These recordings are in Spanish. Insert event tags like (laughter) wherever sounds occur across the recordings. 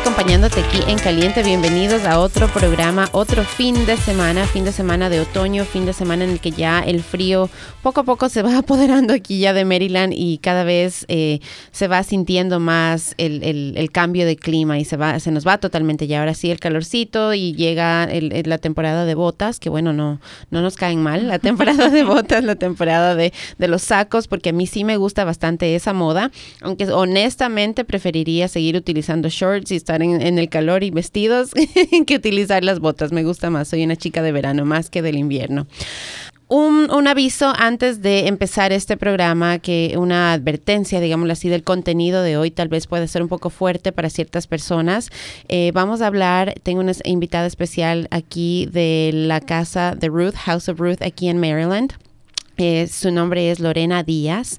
acompañándote aquí en Caliente. Bienvenidos a otro programa, otro fin de semana, fin de semana de otoño, fin de semana en el que ya el frío poco a poco se va (laughs) apoderando aquí ya de Maryland y cada vez eh, se va sintiendo más el, cambio de clima y se va, se nos va totalmente ya. Ahora sí el calorcito y llega la temporada de botas, que bueno, no, no nos caen mal, la temporada de (laughs) botas, la temporada de, de los sacos, porque a mí sí me gusta bastante esa moda, aunque honestamente preferiría seguir utilizando shorts y en, el calor y vestidos (laughs) que utilizar las botas. Me gusta más, soy una chica de verano más que del invierno. Un, aviso antes de empezar este programa, que una advertencia, digámoslo así, del contenido de hoy tal vez puede ser un poco fuerte para ciertas personas. Eh, vamos a hablar, tengo una invitada especial aquí de la casa de Ruth, House of Ruth, aquí en Maryland. Eh, su nombre es Lorena Díaz.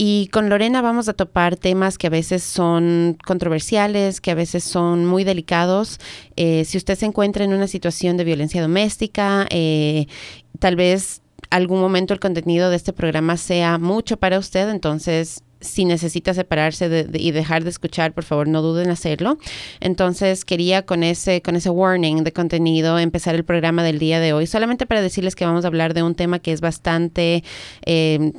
Y con Lorena vamos a topar temas que a veces son controversiales, que a veces son muy delicados. Eh, si usted se encuentra en una situación de violencia doméstica, eh, tal vez algún momento el contenido de este programa sea mucho para usted, entonces si necesita separarse y dejar de escuchar, por favor, no duden en hacerlo. Entonces, quería con ese, con ese warning de contenido empezar el programa del día de hoy, solamente para decirles que vamos a hablar de un tema que es bastante eh,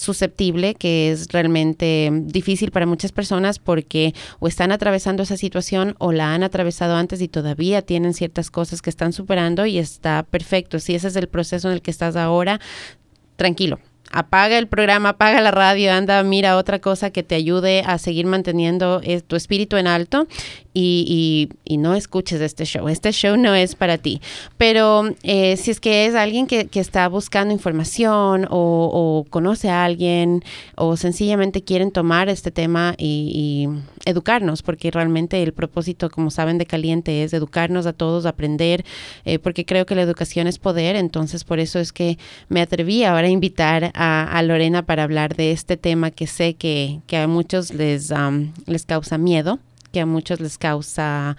susceptible, que es realmente difícil para muchas personas porque o están atravesando esa situación o la han atravesado antes y todavía tienen ciertas cosas que están superando y está perfecto. Si ese es el proceso en el que estás ahora, tranquilo, apaga el programa, apaga la radio, anda, mira otra cosa que te ayude a seguir manteniendo eh, tu espíritu en alto y, y, no escuches este show. Este show no es para ti. Pero eh, si es que es alguien que, que está buscando información o, conoce a alguien o sencillamente quieren tomar este tema y, educarnos, porque realmente el propósito, como saben, de Caliente es educarnos a todos, aprender, eh, porque creo que la educación es poder. Entonces, por eso es que me atreví ahora a invitar a, a Lorena para hablar de este tema que sé que, que a muchos les, les causa miedo que a muchos les causa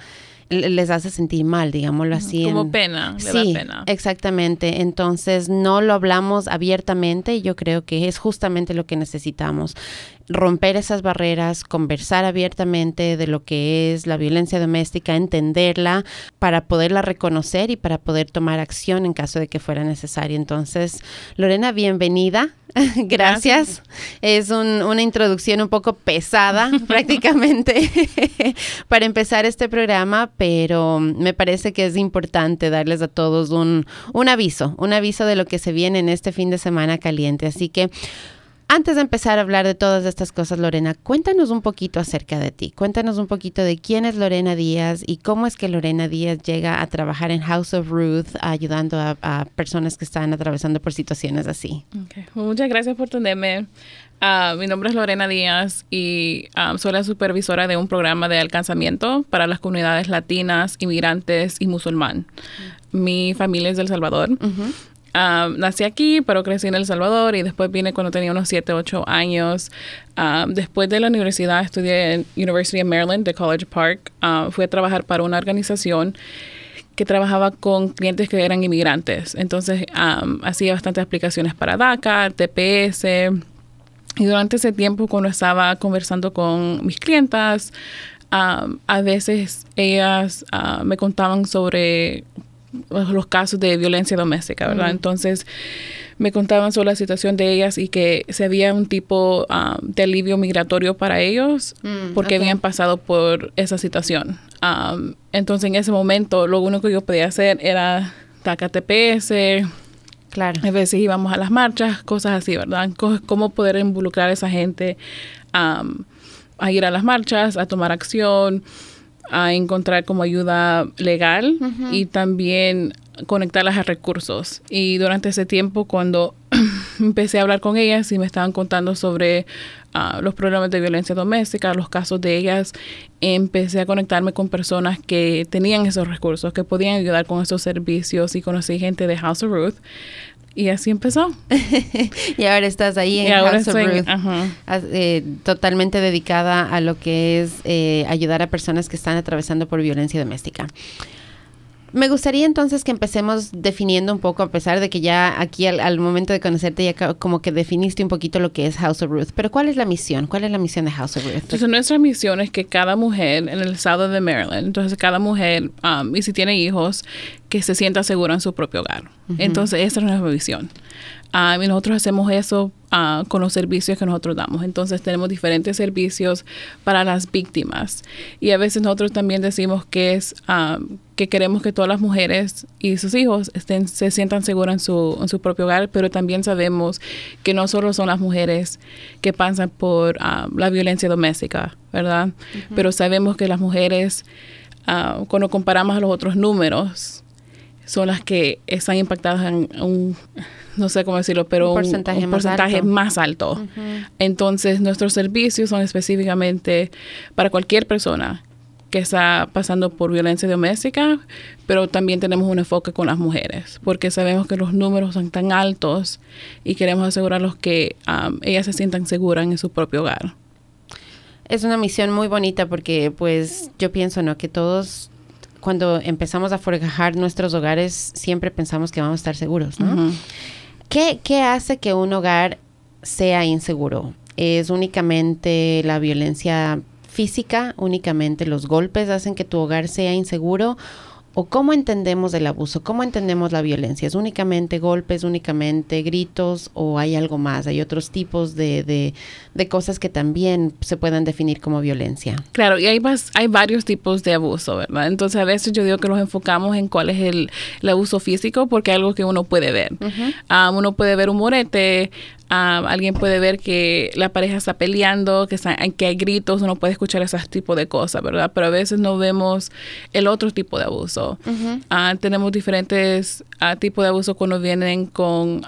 les hace sentir mal, digámoslo así. Como pena, le sí, da pena. Exactamente. Entonces no lo hablamos abiertamente y yo creo que es justamente lo que necesitamos romper esas barreras, conversar abiertamente de lo que es la violencia doméstica, entenderla para poderla reconocer y para poder tomar acción en caso de que fuera necesario. Entonces, Lorena, bienvenida. (laughs) Gracias. Es una introducción un poco pesada (laughs) prácticamente (laughs) para empezar este programa, pero me parece que es importante darles a todos un, un aviso, un aviso de lo que se viene en este fin de semana caliente. Así que antes de empezar a hablar de todas estas cosas, Lorena, cuéntanos un poquito acerca de ti. Cuéntanos un poquito de quién es Lorena Díaz y cómo es que Lorena Díaz llega a trabajar en House of Ruth ayudando a, personas que están atravesando por situaciones así. Muchas gracias por tenerme. Ah, mi nombre es Lorena Díaz y ah, soy la supervisora de un programa de alcanzamiento para las comunidades latinas, inmigrantes y musulmán. Mi familia es de El Salvador. Um, nací aquí, pero crecí en El Salvador y después vine cuando tenía unos 7, 8 años. Um, después de la universidad estudié en University of Maryland de College Park. Um, fui a trabajar para una organización que trabajaba con clientes que eran inmigrantes. Entonces hacía bastantes aplicaciones para DACA, TPS. Y durante ese tiempo, cuando estaba conversando con mis clientas, a veces ellas uh, me contaban sobre los casos de violencia doméstica, ¿verdad? Entonces me contaban sobre la situación de ellas y que se había un tipo um, de alivio migratorio para ellos mm, porque habían pasado por esa situación. Um, entonces en ese momento lo único que yo podía hacer era TACA TPS. Claro. A veces íbamos a las marchas, cosas así, ¿verdad? Cómo poder involucrar a esa gente um, a ir a las marchas, a tomar acción a encontrar como ayuda legal y también conectarlas a recursos. Y durante ese tiempo, cuando (clears throat) empecé a hablar con ellas y me estaban contando sobre ah, los problemas de violencia doméstica, los casos de ellas, empecé a conectarme con personas que tenían esos recursos, que podían ayudar con esos servicios y conocí gente de House of Ruth y así empezó. (laughs) y ahora estás ahí en House of Ruth, eh, totalmente dedicada a lo que es eh, ayudar a personas que están atravesando por violencia doméstica. Me gustaría entonces que empecemos definiendo un poco, a pesar de que ya aquí al, momento de conocerte ya como que definiste un poquito lo que es House of Ruth, pero ¿cuál es la misión? ¿Cuál es la misión de House of Ruth? Entonces nuestra misión es que cada mujer en el estado de Maryland, entonces cada mujer, um, y si tiene hijos, que se sienta segura en su propio hogar. Entonces esa es nuestra visión. Ah, y nosotros hacemos eso ah, con los servicios que nosotros damos. Entonces tenemos diferentes servicios para las víctimas. Y a veces nosotros también decimos que es ah, que queremos que todas las mujeres y sus hijos estén, se sientan seguras en su, en su propio hogar, pero también sabemos que no solo son las mujeres que pasan por la violencia doméstica, ¿verdad? Pero sabemos que las mujeres, cuando comparamos a los otros números, son las que están impactadas en un no sé cómo decirlo, pero un porcentaje, más, alto. Entonces, nuestros servicios son específicamente para cualquier persona que está pasando por violencia doméstica, pero también tenemos un enfoque con las mujeres, porque sabemos que los números son tan altos y queremos asegurarlos que um, ellas se sientan seguras en su propio hogar. Es una misión muy bonita porque pues yo pienso, ¿no? Que todos cuando empezamos a forjar nuestros hogares siempre pensamos que vamos a estar seguros, ¿no? ¿Qué, hace que un hogar sea inseguro? ¿Es únicamente la violencia física? ¿Únicamente los golpes hacen que tu hogar sea inseguro? ¿O cómo entendemos el abuso? ¿Cómo entendemos la violencia? ¿Es únicamente golpes, únicamente gritos o hay algo más? ¿Hay otros tipos de, de, cosas que también se puedan definir como violencia? Claro, y hay, más, hay varios tipos de abuso, ¿verdad? Entonces a veces yo digo que nos enfocamos en cuál es el, abuso físico porque es algo que uno puede ver. Ah, uno puede ver un morete, alguien puede ver que la pareja está peleando, que, que hay gritos, uno puede escuchar ese tipo de cosas, ¿verdad? Pero a veces no vemos el otro tipo de abuso. Ah, tenemos diferentes ah, tipos de abuso cuando vienen con,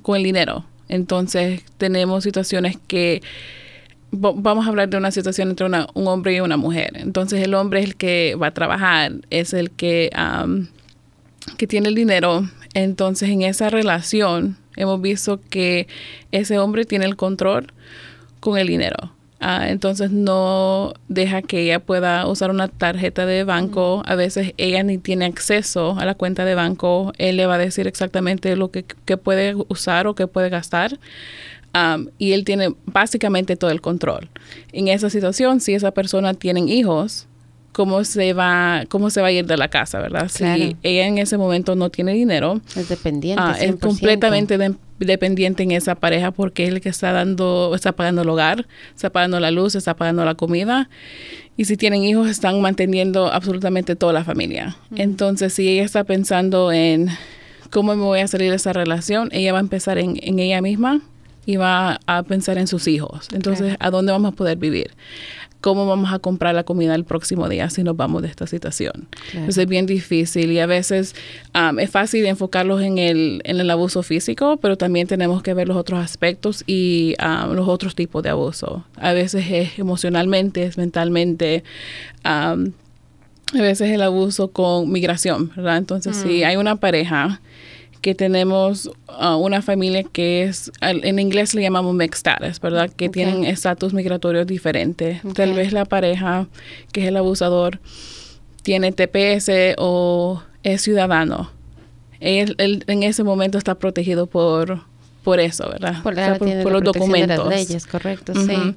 con el dinero. Entonces tenemos situaciones que vamos a hablar de una situación entre una, un hombre y una mujer. Entonces el hombre es el que va a trabajar, es el que, que tiene el dinero. Entonces en esa relación hemos visto que ese hombre tiene el control con el dinero. Ah, entonces no deja que ella pueda usar una tarjeta de banco. A veces ella ni tiene acceso a la cuenta de banco. Él le va a decir exactamente lo que, puede usar o que puede gastar. y él tiene básicamente todo el control. En esa situación, si esa persona tiene hijos, cómo se va cómo se va a ir de la casa, ¿verdad? Si ella en ese momento no tiene dinero, es dependiente, ah, es completamente dependiente en esa pareja porque es el que está dando está pagando el hogar, está pagando la luz, está pagando la comida y si tienen hijos están manteniendo absolutamente toda la familia. Entonces, si ella está pensando en cómo me voy a salir de esa relación, ella va a empezar en, en ella misma y va a pensar en sus hijos. Entonces, ¿a dónde vamos a poder vivir? Cómo vamos a comprar la comida el próximo día si nos vamos de esta situación. es bien difícil y a veces um, es fácil enfocarlos en el, en el abuso físico, pero también tenemos que ver los otros aspectos y um, los otros tipos de abuso. A veces es emocionalmente, es mentalmente. Um, a veces el abuso con migración, ¿verdad? Entonces, si mm. hay una pareja que tenemos uh, una familia que es, en inglés le llamamos mixed status, ¿verdad? Que tienen estatus migratorios diferentes. Tal vez la pareja, que es el abusador, tiene TPS o es ciudadano. Él, en ese momento está protegido por, por eso, ¿verdad? Por, los documentos. De las leyes, correcto, sí.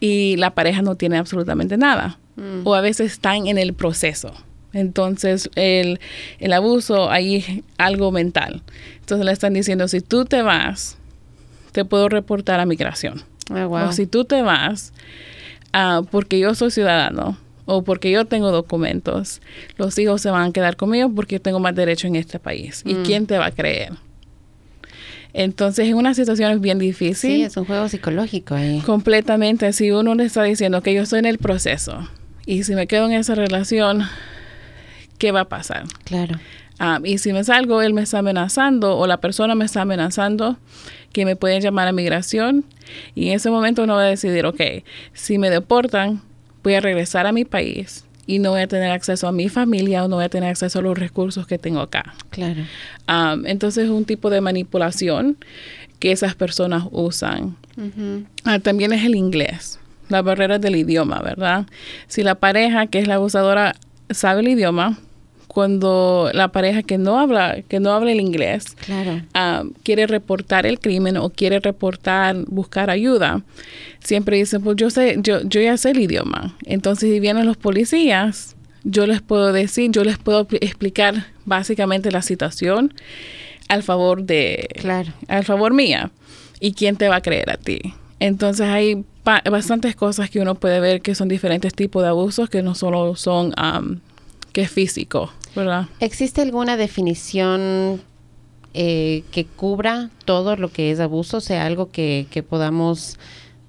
Y la pareja no tiene absolutamente nada. Mm. O a veces están en el proceso. Entonces, el, el abuso ahí es algo mental. Entonces le están diciendo, si tú te vas, te puedo reportar a migración. Ah, o si tú te vas, uh, porque yo soy ciudadano o porque yo tengo documentos, los hijos se van a quedar conmigo porque yo tengo más derecho en este país. ¿Y mm. quién te va a creer? Entonces, en una situación es bien difícil. Sí, es un juego psicológico ahí. Completamente. Si uno le está diciendo que yo estoy en el proceso y si me quedo en esa relación, ¿qué va a pasar? Claro. Ah, y si me salgo, él me está amenazando o la persona me está amenazando, que me pueden llamar a migración. Y en ese momento uno va a decidir, ok, si me deportan, voy a regresar a mi país y no voy a tener acceso a mi familia o no voy a tener acceso a los recursos que tengo acá. Claro. Ah, entonces es un tipo de manipulación que esas personas usan. Ah, también es el inglés, la barrera del idioma, ¿verdad? Si la pareja, que es la abusadora, sabe el idioma, cuando la pareja que no habla, que no habla el inglés, Claro. ah, quiere reportar el crimen o quiere reportar, buscar ayuda, siempre dicen, pues yo sé, yo, yo ya sé el idioma. Entonces, si vienen los policías, yo les puedo decir, yo les puedo pl- explicar básicamente la situación al favor de, Claro. al favor mía. ¿Y quién te va a creer a ti? Entonces hay bastantes cosas que uno puede ver que son diferentes tipos de abusos que no solo son am, que es físico, ¿verdad? ¿Existe alguna definición eh, que cubra todo lo que es abuso? O sea, algo que, que podamos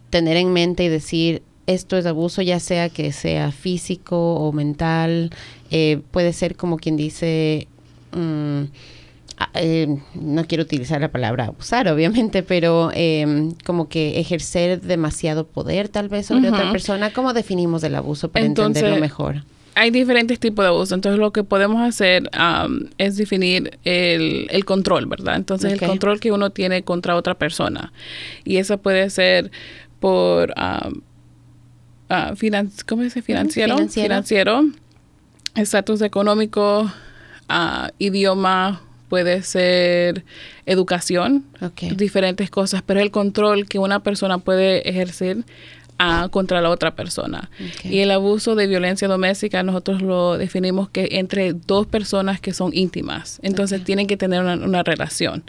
tener en mente y decir, esto es abuso, ya sea que sea físico o mental. Eh, puede ser como quien dice... mm, eh, no quiero utilizar la palabra abusar, obviamente, pero eh, como que ejercer demasiado poder tal vez sobre otra persona. ¿Cómo definimos el abuso para Entonces, entenderlo mejor? Hay diferentes tipos de abuso, entonces lo que podemos hacer es definir el, el control, ¿verdad? Entonces el control que uno tiene contra otra persona. Y eso puede ser por, ah, finan- ¿cómo se dice? Financiero. financiero. Financiero. Estatus económico, ah, idioma, puede ser educación, diferentes cosas, pero el control que una persona puede ejercer ah, contra la otra persona. Y el abuso de violencia doméstica nosotros lo definimos que entre dos personas que son íntimas, entonces tienen que tener una, una relación.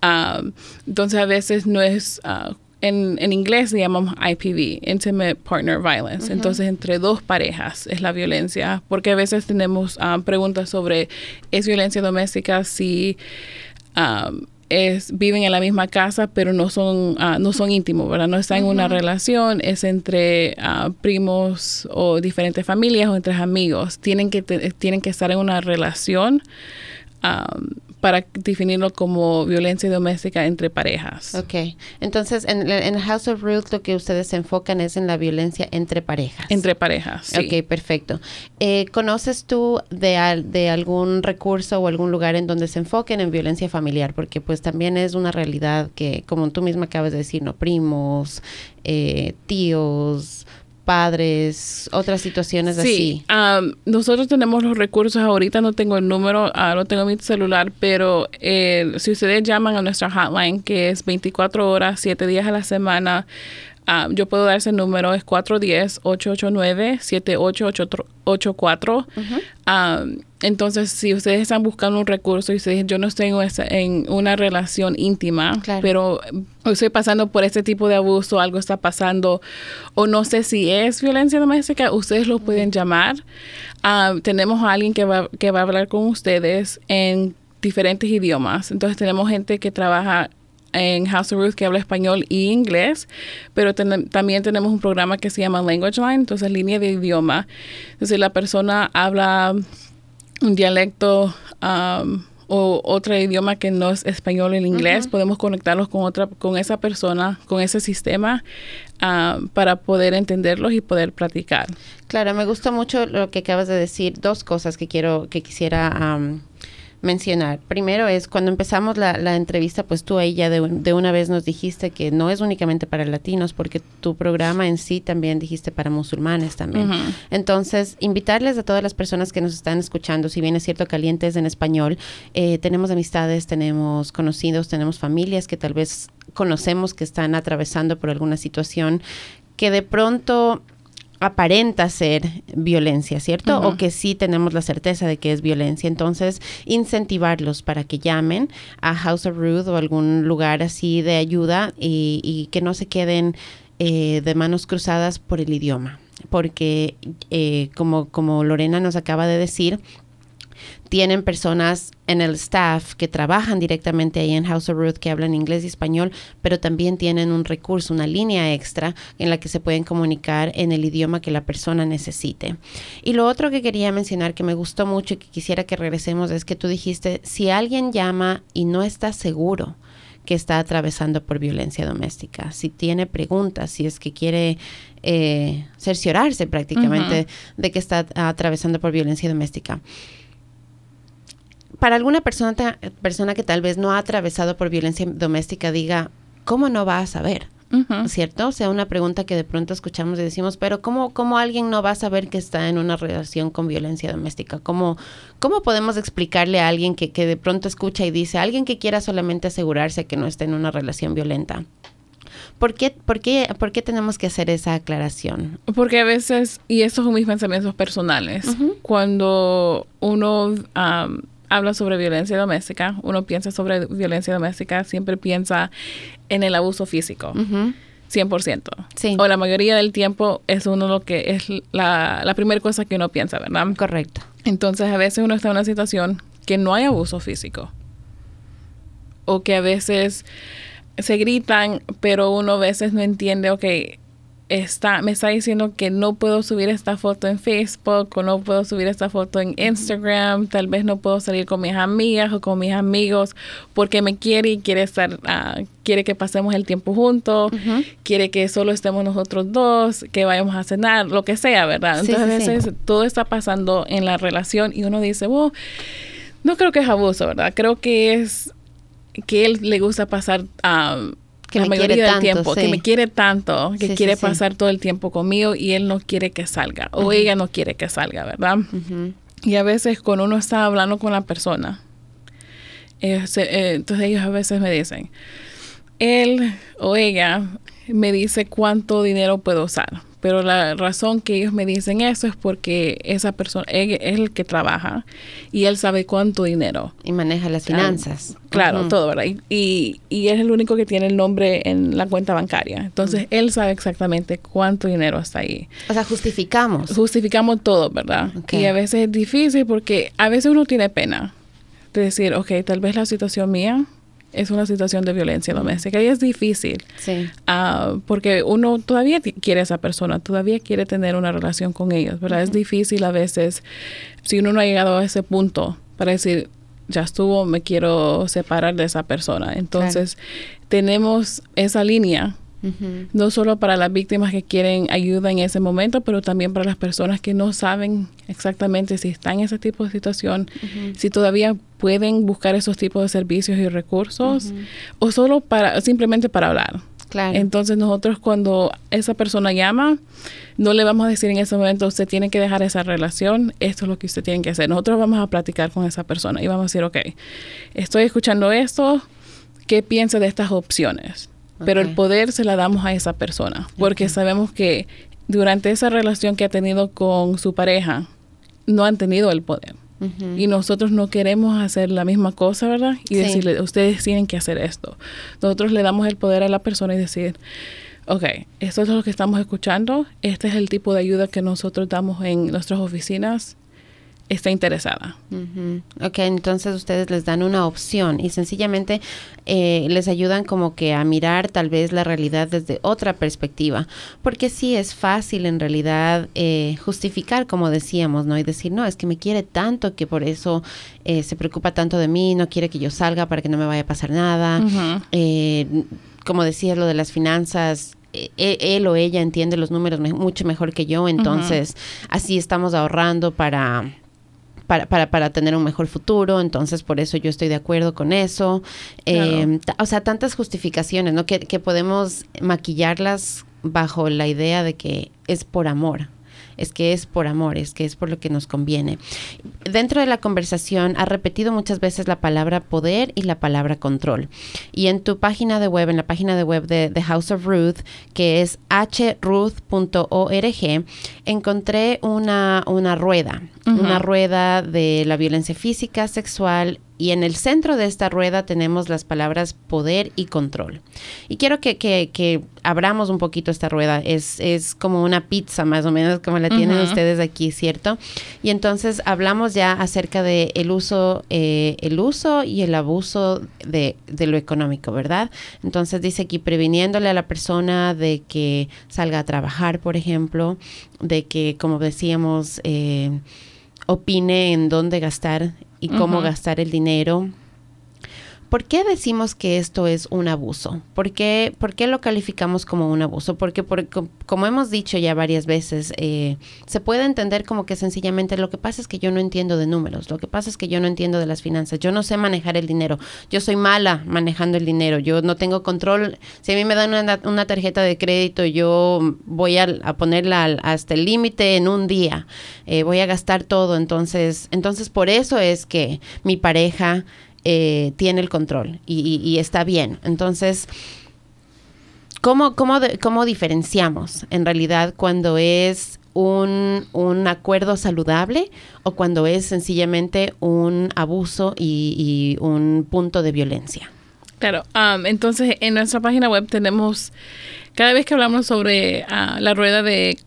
Ah, entonces a veces no es... ah, en, en inglés le llamamos IPV, Intimate Partner Violence. Entonces, entre dos parejas es la violencia, porque a veces tenemos ah, preguntas sobre, ¿es violencia doméstica si um, es, viven en la misma casa, pero no son, ah, no son íntimos, ¿verdad? No están en una relación, es entre ah, primos o diferentes familias o entre amigos. Tienen que, te- tienen que estar en una relación um, para definirlo como violencia doméstica entre parejas. Ok, entonces en, en House of Ruth lo que ustedes se enfocan es en la violencia entre parejas. Entre parejas, sí. Ok, perfecto. Eh, ¿Conoces tú de, de algún recurso o algún lugar en donde se enfoquen en violencia familiar? Porque pues también es una realidad que, como tú misma acabas de decir, ¿no? Primos, eh, tíos, padres, otras situaciones así. Sí, am, nosotros tenemos los recursos ahorita, no tengo el número, ah, no tengo mi celular, pero eh, si ustedes llaman a nuestra hotline, que es 24 horas, 7 días a la semana, ah, yo puedo dar ese número, es 410-889-7884. Am, entonces, si ustedes están buscando un recurso y ustedes, yo no estoy en, esa- en una relación íntima, Claro. pero estoy pasando por este tipo de abuso, algo está pasando, o no sé si es violencia doméstica, ustedes lo pueden llamar. Ah, tenemos a alguien que va, que va a hablar con ustedes en diferentes idiomas. Entonces tenemos gente que trabaja en House of Ruth que habla español y inglés, pero ten- también tenemos un programa que se llama Language Line, entonces línea de idioma. Entonces la persona habla un dialecto o otro idioma que no es español o el inglés, podemos conectarlos con otra, con esa persona, con ese sistema um, para poder entenderlos y poder practicar. Claro, me gustó mucho lo que acabas de decir. Dos cosas que quiero, que quisiera am, mencionar. Primero es cuando empezamos la, la entrevista, pues tú ahí ya de, de una vez nos dijiste que no es únicamente para latinos, porque tu programa en sí también dijiste para musulmanes también. Entonces, invitarles a todas las personas que nos están escuchando, si bien es cierto caliente es en español, eh, tenemos amistades, tenemos conocidos, tenemos familias que tal vez conocemos que están atravesando por alguna situación que de pronto aparenta ser violencia, ¿cierto? O que sí tenemos la certeza de que es violencia. Entonces, incentivarlos para que llamen a House of Ruth o algún lugar así de ayuda y, y que no se queden eh, de manos cruzadas por el idioma. Porque, eh, como, como Lorena nos acaba de decir, tienen personas en el staff que trabajan directamente ahí en House of Ruth que hablan inglés y español, pero también tienen un recurso, una línea extra en la que se pueden comunicar en el idioma que la persona necesite. Y lo otro que quería mencionar que me gustó mucho y que quisiera que regresemos es que tú dijiste, si alguien llama y no está seguro, que está atravesando por violencia doméstica. Si tiene preguntas, si es que quiere eh, cerciorarse prácticamente de que está atravesando por violencia doméstica. Para alguna persona, ta- persona que tal vez no ha atravesado por violencia doméstica diga, ¿cómo no va a saber? ¿cierto? O sea, una pregunta que de pronto escuchamos y decimos, pero ¿cómo, ¿cómo alguien no va a saber que está en una relación con violencia doméstica? ¿Cómo, cómo podemos explicarle a alguien que, que de pronto escucha y dice, alguien que quiera solamente asegurarse que no está en una relación violenta? ¿Por qué, por, qué, ¿Por qué tenemos que hacer esa aclaración? Porque a veces, y estos son mis pensamientos personales, cuando uno habla sobre violencia doméstica, uno piensa sobre violencia doméstica, siempre piensa en el abuso físico. 100%. Sí. O la mayoría del tiempo es uno lo que es la, la primera cosa que uno piensa, ¿verdad? Correcto. Entonces a veces uno está en una situación que no hay abuso físico. O que a veces se gritan, pero uno a veces no entiende, ok, está, me está diciendo que no puedo subir esta foto en Facebook o no puedo subir esta foto en Instagram, tal vez no puedo salir con mis amigas o con mis amigos porque me quiere y quiere estar, ah, quiere que pasemos el tiempo juntos, quiere que solo estemos nosotros dos, que vayamos a cenar, lo que sea, ¿verdad? Entonces a veces todo está pasando en la relación y uno dice, wow, no creo que es abuso, ¿verdad? Creo que es que él le gusta pasar um, que la mayoría del tiempo, que me quiere tanto, que quiere pasar todo el tiempo conmigo y él no quiere que salga o ella no quiere que salga, ¿verdad? Y a veces cuando uno está hablando con la persona, eh, entonces ellos a veces me dicen, él o ella me dice cuánto dinero puedo usar pero la razón que ellos me dicen eso es porque esa persona es el que trabaja y él sabe cuánto dinero. Y maneja las finanzas. Claro, todo, ¿verdad? Y, y, es el único que tiene el nombre en la cuenta bancaria. Entonces, él sabe exactamente cuánto dinero está ahí. O sea, justificamos. Justificamos todo, ¿verdad? Y a veces es difícil porque a veces uno tiene pena de decir, ok, tal vez la situación mía es una situación de violencia doméstica y es difícil. Sí. Ah, porque uno todavía quiere a esa persona, todavía quiere tener una relación con ellos, ¿verdad? Es difícil a veces si uno no ha llegado a ese punto para decir, ya estuvo, me quiero separar de esa persona. Entonces, tenemos esa línea no solo para las víctimas que quieren ayuda en ese momento, pero también para las personas que no saben exactamente si están en ese tipo de situación, si todavía pueden buscar esos tipos de servicios y recursos, o solo para, simplemente para hablar. Claro. Entonces nosotros cuando esa persona llama, no le vamos a decir en ese momento, usted tiene que dejar esa relación, esto es lo que usted tiene que hacer. Nosotros vamos a platicar con esa persona y vamos a decir, ok, estoy escuchando esto, ¿qué piensa de estas opciones? Pero el poder se la damos a esa persona, porque sabemos que durante esa relación que ha tenido con su pareja, no han tenido el poder. Y nosotros no queremos hacer la misma cosa, ¿verdad? Y decirle, ustedes tienen que hacer esto. Nosotros le damos el poder a la persona y decir, ok, esto es lo que estamos escuchando, este es el tipo de ayuda que nosotros damos en nuestras oficinas, está interesada. Ok, entonces ustedes les dan una opción y sencillamente eh, les ayudan como que a mirar tal vez la realidad desde otra perspectiva, porque sí es fácil en realidad eh, justificar, como decíamos, ¿no? Y decir, no, es que me quiere tanto que por eso eh, se preocupa tanto de mí, no quiere que yo salga para que no me vaya a pasar nada. como decías, lo de las finanzas, él, o ella entiende los números mucho mejor que yo, entonces así estamos ahorrando para para, para, para tener un mejor futuro, entonces por eso yo estoy de acuerdo con eso. Em, o sea, tantas justificaciones, ¿no? Que, que podemos maquillarlas bajo la idea de que es por amor es que es por amor, es que es por lo que nos conviene. Dentro de la conversación ha repetido muchas veces la palabra poder y la palabra control. Y en tu página de web, en la página de web de The House of Ruth, que es hruth.org, encontré una, una rueda, una rueda de la violencia física, sexual y en el centro de esta rueda tenemos las palabras poder y control. Y quiero que, que, abramos un poquito esta rueda. Es, es, como una pizza más o menos como la tienen ustedes aquí, ¿cierto? Y entonces hablamos ya acerca de el uso, eh, el uso y el abuso de, de, lo económico, ¿verdad? Entonces dice aquí previniéndole a la persona de que salga a trabajar, por ejemplo, de que, como decíamos, eh, opine en dónde gastar y cómo gastar el dinero. ¿Por qué decimos que esto es un abuso? ¿Por qué, por qué lo calificamos como un abuso? Porque, por, como hemos dicho ya varias veces, eh, se puede entender como que sencillamente lo que pasa es que yo no entiendo de números, lo que pasa es que yo no entiendo de las finanzas, yo no sé manejar el dinero, yo soy mala manejando el dinero, yo no tengo control, si a mí me dan una, tarjeta de crédito, yo voy a, ponerla hasta el límite en un día, eh, voy a gastar todo, entonces, entonces por eso es que mi pareja eh, tiene el control y, está bien. Entonces, ¿cómo, cómo, cómo diferenciamos en realidad cuando es un, un, acuerdo saludable o cuando es sencillamente un abuso y, un punto de violencia? Claro, um, entonces en nuestra página web tenemos, cada vez que hablamos sobre ah, la rueda de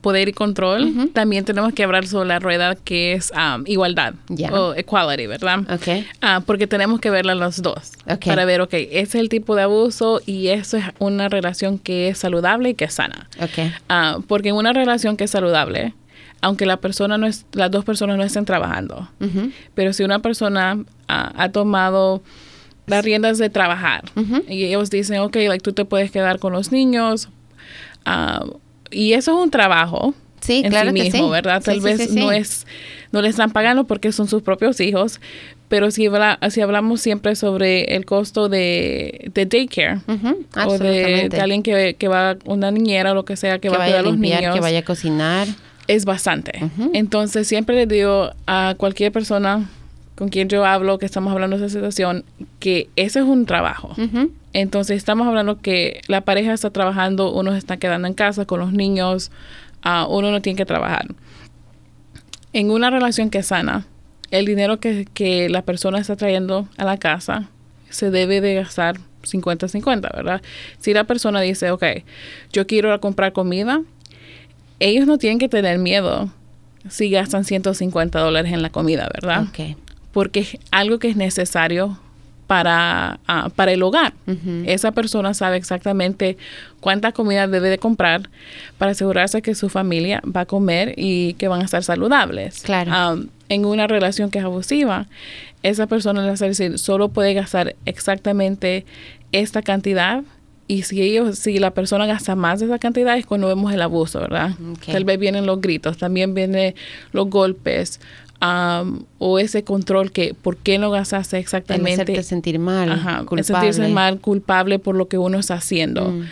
poder y control, también tenemos que hablar sobre la rueda que es um, igualdad o equality, ¿verdad? Okay. Ah, porque tenemos que verla los dos para ver, ok, ese es el tipo de abuso y eso es una relación que es saludable y que es sana. Okay. Ah, porque en una relación que es saludable, aunque la persona no es, las dos personas no estén trabajando, pero si una persona ah, ha tomado las riendas de trabajar y ellos dicen, ok, like, tú te puedes quedar con los niños, y eso es un trabajo. Sí, en claro sí mismo, ¿verdad? Tal vez no es, no le están pagando porque son sus propios hijos, pero si, si hablamos siempre sobre el costo de, de daycare o de, alguien que, que, va, una niñera o lo que sea, que, va a cuidar a los niños. Que vaya a cocinar. Es bastante. Entonces siempre le digo a cualquier persona con quien yo hablo, que estamos hablando de esa situación, que ese es un trabajo. Entonces estamos hablando que la pareja está trabajando, uno se está quedando en casa con los niños, uh, uno no tiene que trabajar. En una relación que es sana, el dinero que, que la persona está trayendo a la casa se debe de gastar 50-50, ¿verdad? Si la persona dice, ok, yo quiero comprar comida, ellos no tienen que tener miedo si gastan 150 dólares en la comida, ¿verdad? Okay. Porque es algo que es necesario para, ah, para el hogar. Esa persona sabe exactamente cuánta comida debe de comprar para asegurarse que su familia va a comer y que van a estar saludables. Claro. En una relación que es abusiva, esa persona le hace decir, solo puede gastar exactamente esta cantidad y si ellos, si la persona gasta más de esa cantidad es cuando vemos el abuso, ¿verdad? Tal vez vienen los gritos, también vienen los golpes, o ese control que por qué no gastaste exactamente. El sentir mal, ajá, sentirse mal, culpable por lo que uno está haciendo. Mm.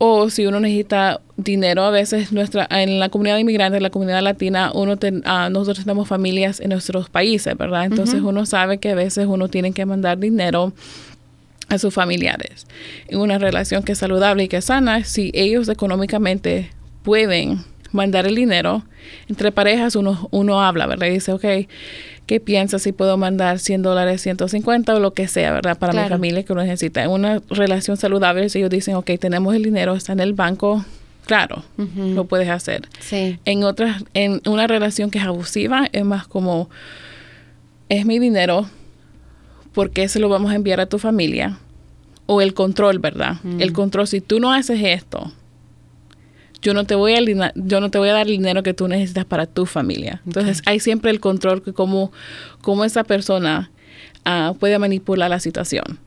O si uno necesita dinero, a veces nuestra en la comunidad inmigrante, en la comunidad latina, uno ah, nosotros tenemos familias en nuestros países, ¿verdad? Entonces uno sabe que a veces uno tiene que mandar dinero a sus familiares. En una relación que es saludable y que es sana, si ellos económicamente pueden mandar el dinero. Entre parejas uno, uno habla, ¿verdad? Y dice, ok, ¿qué piensas si puedo mandar 100 dólares, 150 o lo que sea, ¿verdad? Para mi familia que uno necesita. En una relación saludable, si ellos dicen, ok, tenemos el dinero, está en el banco, claro, lo puedes hacer. Sí. En otras, en una relación que es abusiva, es más como, es mi dinero, ¿por qué se lo vamos a enviar a tu familia? O el control, ¿verdad? El control, si tú no haces esto, yo no te voy a yo no te voy a dar el dinero que tú necesitas para tu familia. Entonces hay siempre el control que como, como esa persona ah, puede manipular la situación.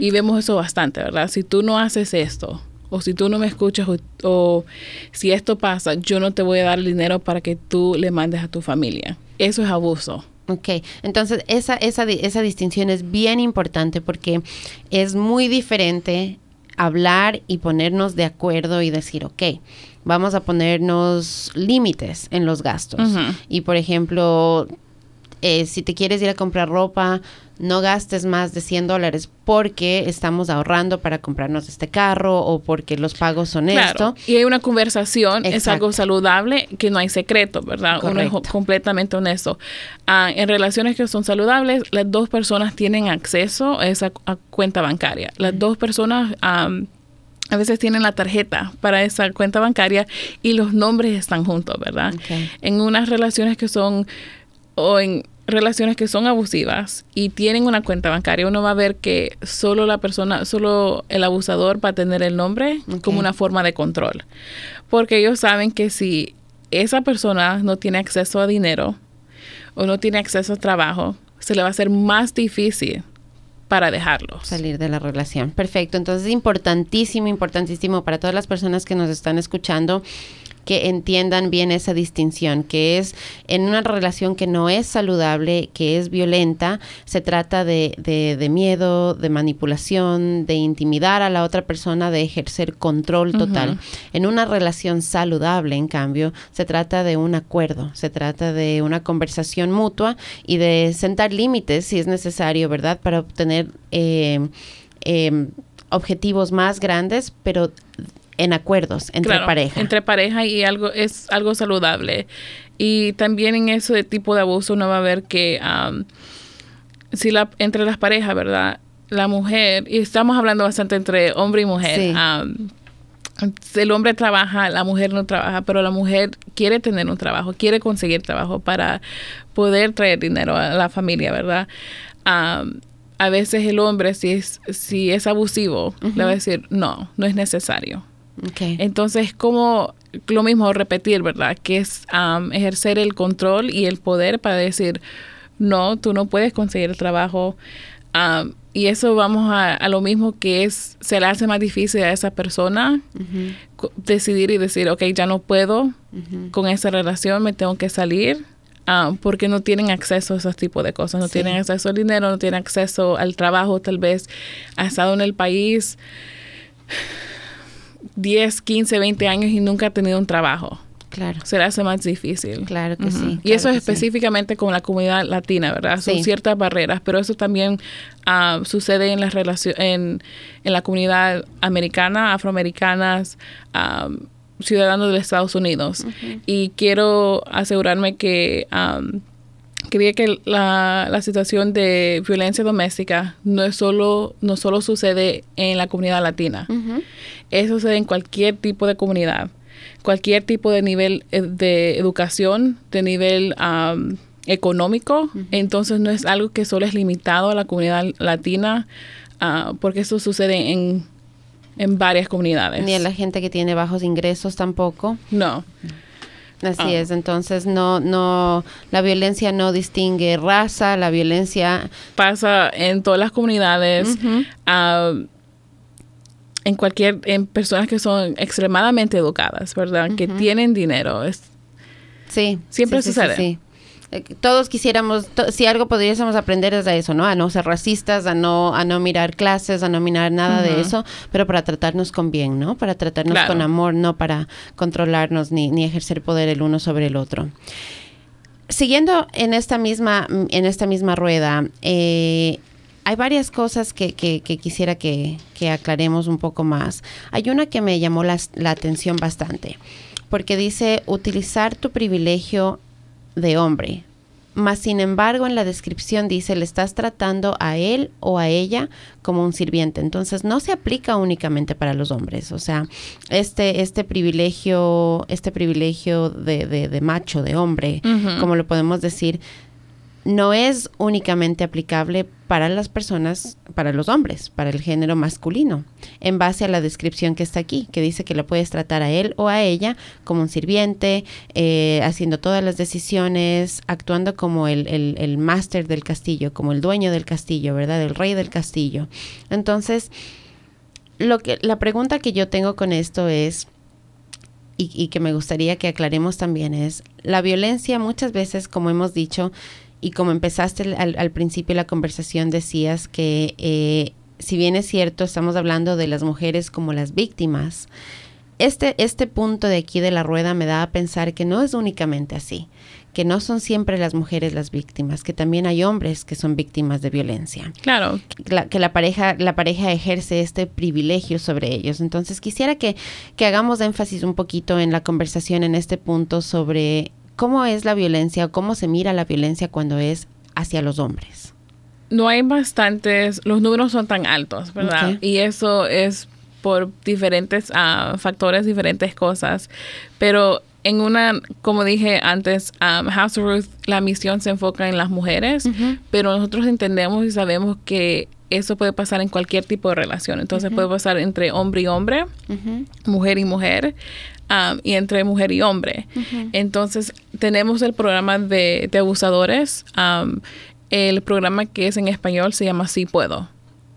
Y vemos eso bastante, ¿verdad? Si tú no haces esto, o si tú no me escuchas, o, si esto pasa, yo no te voy a dar el dinero para que tú le mandes a tu familia. Eso es abuso. Ok, entonces esa, esa, esa distinción es bien importante porque es muy diferente hablar y ponernos de acuerdo y decir, ok, vamos a ponernos límites en los gastos. Y por ejemplo, eh, si te quieres ir a comprar ropa, no gastes más de 100 dólares porque estamos ahorrando para comprarnos este carro o porque los pagos son esto. Y hay una conversación, es algo saludable, que no hay secreto, ¿verdad? Uno es completamente honesto. Ah, en relaciones que son saludables, las dos personas tienen acceso a esa cuenta bancaria. Las dos personas a veces tienen la tarjeta para esa cuenta bancaria y los nombres están juntos, ¿verdad? En unas relaciones que son o en relaciones que son abusivas y tienen una cuenta bancaria, uno va a ver que solo la persona, solo el abusador va a tener el nombre como una forma de control. Porque ellos saben que si esa persona no tiene acceso a dinero o no tiene acceso a trabajo, se le va a hacer más difícil para dejarlos. Salir de la relación. Perfecto. Entonces es importantísimo, importantísimo para todas las personas que nos están escuchando que entiendan bien esa distinción, que es en una relación que no es saludable, que es violenta, se trata de, de, miedo, de manipulación, de intimidar a la otra persona, de ejercer control total. En una relación saludable, en cambio, se trata de un acuerdo, se trata de una conversación mutua y de sentar límites si es necesario, ¿verdad? Para obtener... Eh, eh, objetivos más grandes, pero en acuerdos entre pareja. Entre pareja y algo es algo saludable. Y también en ese tipo de abuso uno va a ver que si la entre las parejas, ¿verdad? La mujer, y estamos hablando bastante entre hombre y mujer, el hombre trabaja, la mujer no trabaja, pero la mujer quiere tener un trabajo, quiere conseguir trabajo para poder traer dinero a la familia, ¿verdad? a veces el hombre, si es, si es abusivo, le va a decir, no, no es necesario. Entonces, como lo mismo repetir, ¿verdad? Que es ejercer el control y el poder para decir, no, tú no puedes conseguir el trabajo. y eso vamos a, lo mismo que es, se le hace más difícil a esa persona decidir y decir, ok, ya no puedo con esa relación, me tengo que salir. porque no tienen acceso a esos tipos de cosas, no tienen acceso al dinero, no tienen acceso al trabajo, tal vez ha estado en el país 10, 15, 20 años y nunca ha tenido un trabajo. Claro. Se le hace más difícil. Claro que sí. y eso es específicamente con la comunidad latina, ¿verdad? Son ciertas barreras, pero eso también uh, sucede en la relación, en, en, la comunidad americana, afroamericanas, um, ciudadanos de Estados Unidos. Y quiero asegurarme que um, quería que la, la, situación de violencia doméstica no es solo no solo sucede en la comunidad latina eso sucede en cualquier tipo de comunidad cualquier tipo de nivel eh, de educación de nivel económico. Entonces no es algo que solo es limitado a la comunidad latina ah, porque eso sucede en en varias comunidades. Ni a la gente que tiene bajos ingresos tampoco. No. Así ah. es, entonces no, no, la violencia no distingue raza, la violencia pasa en todas las comunidades, en cualquier, en personas que son extremadamente educadas, ¿verdad? Que tienen dinero. Es, sí. Siempre sucede. sí. Eh, todos quisiéramos, si algo podríamos aprender es de eso, ¿no? A no ser racistas, a no, a no mirar clases, a no mirar nada de eso, pero para tratarnos con bien, ¿no? Para tratarnos con amor, no para controlarnos ni, ni ejercer poder el uno sobre el otro. Siguiendo en esta misma, en esta misma rueda, eh, hay varias cosas que, que, quisiera que, que, aclaremos un poco más. Hay una que me llamó la, la atención bastante, porque dice utilizar tu privilegio de hombre. Mas, sin embargo, en la descripción dice, le estás tratando a él o a ella como un sirviente. Entonces, no se aplica únicamente para los hombres. O sea, este, este privilegio, este privilegio de, de, macho, de hombre, como lo podemos decir, no es únicamente aplicable para las personas, para los hombres, para el género masculino, en base a la descripción que está aquí, que dice que lo puedes tratar a él o a ella como un sirviente, eh, haciendo todas las decisiones, actuando como el, el, máster del castillo, como el dueño del castillo, ¿verdad? El rey del castillo. Entonces, lo que, la pregunta que yo tengo con esto es, y que me gustaría que aclaremos también, es, la violencia muchas veces, como hemos dicho, y como empezaste al, principio de la conversación, decías que eh, si bien es cierto, estamos hablando de las mujeres como las víctimas, este, este punto de aquí de la rueda me da a pensar que no es únicamente así, que no son siempre las mujeres las víctimas, que también hay hombres que son víctimas de violencia. Claro. que la pareja, la pareja ejerce este privilegio sobre ellos. Entonces quisiera que, que hagamos énfasis un poquito en la conversación en este punto sobre ¿Cómo es la violencia? ¿Cómo se mira la violencia cuando es hacia los hombres? No hay bastantes, los números son tan altos, ¿verdad? Y eso es por diferentes ah, factores, diferentes cosas. Pero en una, como dije antes, um, House of Ruth, la misión se enfoca en las mujeres, pero nosotros entendemos y sabemos que eso puede pasar en cualquier tipo de relación. Entonces puede pasar entre hombre y hombre, mujer y mujer. Um, y entre mujer y hombre. Entonces, tenemos el programa de, abusadores. Um, el programa que es en español se llama Sí Puedo.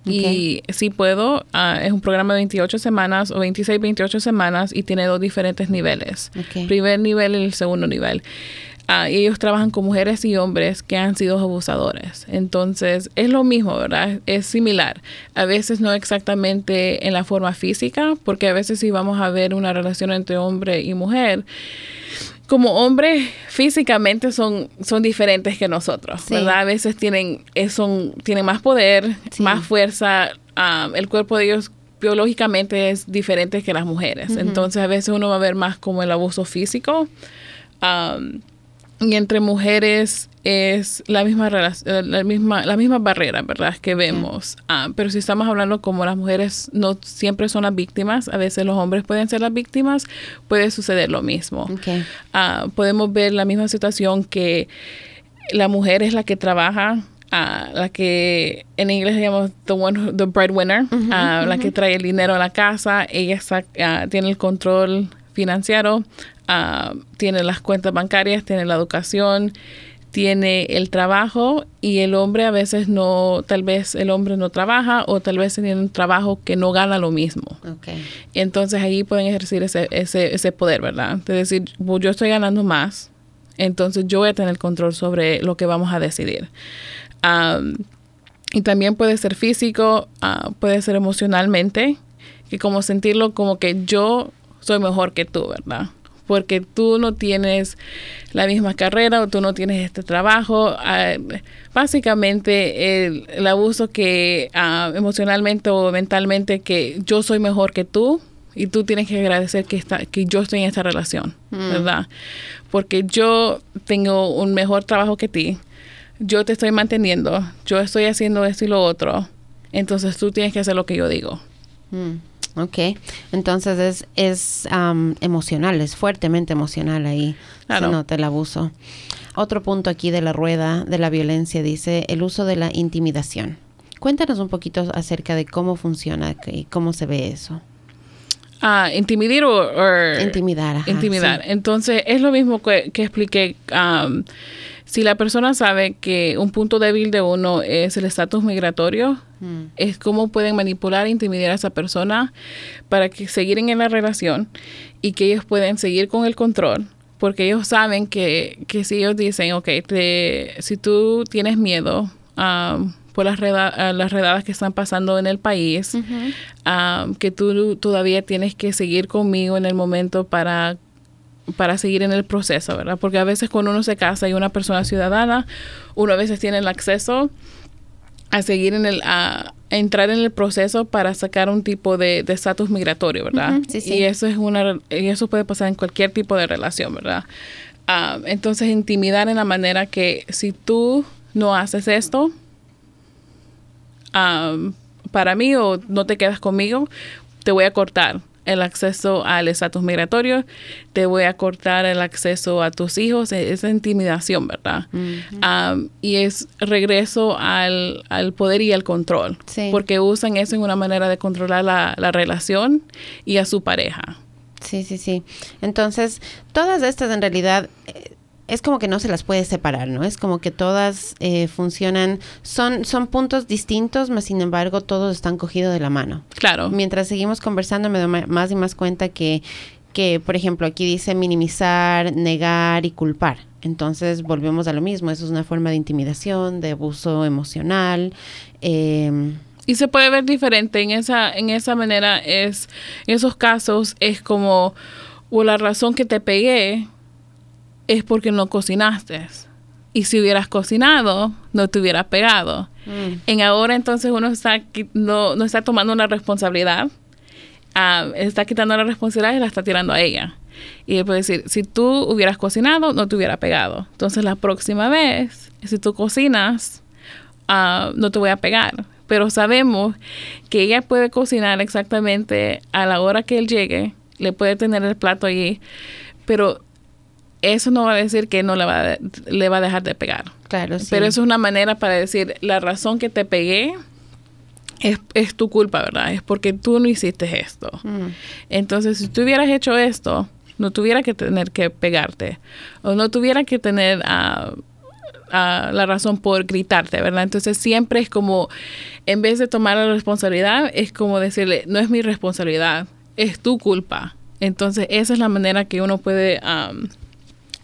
Y sí puedo, ah, es un programa de 28 semanas o 26, 28 semanas y tiene dos diferentes niveles. Primer nivel y el segundo nivel. Ah, y ellos trabajan con mujeres y hombres que han sido abusadores. Entonces, es lo mismo, ¿verdad? Es similar. A veces no exactamente en la forma física, porque a veces si vamos a ver una relación entre hombre y mujer, como hombres físicamente son, son diferentes que nosotros, ¿verdad? A veces tienen, eh, son, tienen más poder, más fuerza, ah, el cuerpo de ellos biológicamente es diferente que las mujeres. Entonces a veces uno va a ver más como el abuso físico. Ah, y entre mujeres es la misma eh, la misma la misma barrera verdad que vemos. Ah, pero si estamos hablando como las mujeres no siempre son las víctimas a veces los hombres pueden ser las víctimas puede suceder lo mismo. Ah, podemos ver la misma situación que la mujer es la que trabaja ah, la que en inglés se llama the one the breadwinner la que trae el dinero a la casa ella tiene el control financiero Ah, tiene las cuentas bancarias, tiene la educación, tiene el trabajo y el hombre a veces no, tal vez el hombre no trabaja o tal vez tiene un trabajo que no gana lo mismo. Okay. Entonces ahí pueden ejercer ese, ese, ese poder, ¿verdad? Es decir, yo estoy ganando más, entonces yo voy a tener control sobre lo que vamos a decidir. y también puede ser físico, ah, puede ser emocionalmente, que como sentirlo como que yo soy mejor que tú, ¿verdad? porque tú no tienes la misma carrera o tú no tienes este trabajo. Ah, básicamente el, abuso que ah, emocionalmente o mentalmente que yo soy mejor que tú y tú tienes que agradecer que, está, que yo estoy en esta relación, mm. ¿verdad? Porque yo tengo un mejor trabajo que ti, yo te estoy manteniendo, yo estoy haciendo esto y lo otro, entonces tú tienes que hacer lo que yo digo. Mm. Ok, entonces es, es emocional, es fuertemente emocional ahí. Se nota el abuso. Otro punto aquí de la rueda de la violencia dice el uso de la intimidación. Cuéntanos un poquito acerca de cómo funciona y cómo se ve eso. Ah, intimidar o... intimidar. intimidar. Entonces, es lo mismo que, que expliqué. si la persona sabe que un punto débil de uno es el estatus migratorio, mm. es cómo pueden manipular e intimidar a esa persona para que seguir en la relación y que ellos pueden seguir con el control. Porque ellos saben que, que si ellos dicen, ok, te, si tú tienes miedo, por las, las redadas que están pasando en el país, que tú todavía tienes que seguir conmigo en el momento para para seguir en el proceso, ¿verdad? Porque a veces cuando uno se casa y una persona ciudadana, uno a veces tiene el acceso a seguir en el, a entrar en el proceso para sacar un tipo de estatus migratorio, ¿verdad? sí, sí. Y eso es una, y eso puede pasar en cualquier tipo de relación, ¿verdad? entonces intimidar en la manera que si tú no haces esto, para mí o no te quedas conmigo, te voy a cortar el acceso al estatus migratorio, te voy a cortar el acceso a tus hijos, e-, esa intimidación, ¿verdad? y es regreso al, poder y al control, porque usan eso en una manera de controlar la, la relación y a su pareja. Sí, sí, sí. Entonces, todas estas en realidad... Eh, es como que no se las puede separar, ¿no? Es como que todas eh, funcionan, son, son puntos distintos, mas sin embargo todos están cogidos de la mano. Claro. Mientras seguimos conversando me doy más y más cuenta que, que, por ejemplo, aquí dice minimizar, negar y culpar. Entonces volvemos a lo mismo, eso es una forma de intimidación, de abuso emocional. Em, y se puede ver diferente en esa, en esa manera, es, en esos casos es como, o la razón que te pegué es porque no cocinaste. Y si hubieras cocinado, no te hubieras pegado. Mm. En ahora entonces uno está, no, no está tomando una responsabilidad, ah, está quitando la responsabilidad y la está tirando a ella. Y puede decir, si tú hubieras cocinado, no te hubiera pegado. Entonces la próxima vez, si tú cocinas, ah, no te voy a pegar. Pero sabemos que ella puede cocinar exactamente a la hora que él llegue, le puede tener el plato allí, pero eso no va a decir que no le va, a, le va a dejar de pegar. Claro, sí. Pero eso es una manera para decir, la razón que te pegué es, tu culpa, ¿verdad? Es porque tú no hiciste esto. Mm. Entonces, si tú hubieras hecho esto, no tuviera que tener que pegarte. O no tuviera que tener, uh, la razón por gritarte, ¿verdad? Entonces siempre es como, en vez de tomar la responsabilidad, es como decirle, no es mi responsabilidad, es tu culpa. Entonces esa es la manera que uno puede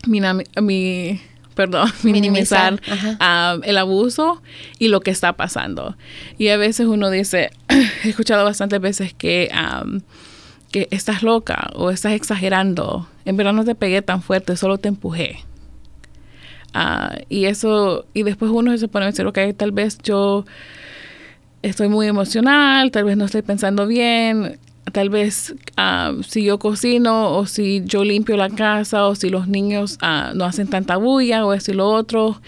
mi, perdón, (laughs) minimizar, el abuso y lo que está pasando. Y a veces uno dice, (clears throat) he escuchado bastantes veces que que estás loca o estás exagerando. En verdad no te pegué tan fuerte, solo te empujé. Ah, y eso, y después uno se pone a decir, ok, tal vez yo estoy muy emocional, tal vez no estoy pensando bien, tal vez ah, si yo cocino o si yo limpio la casa o si los niños ah, no hacen tanta bulla o esto y lo otro,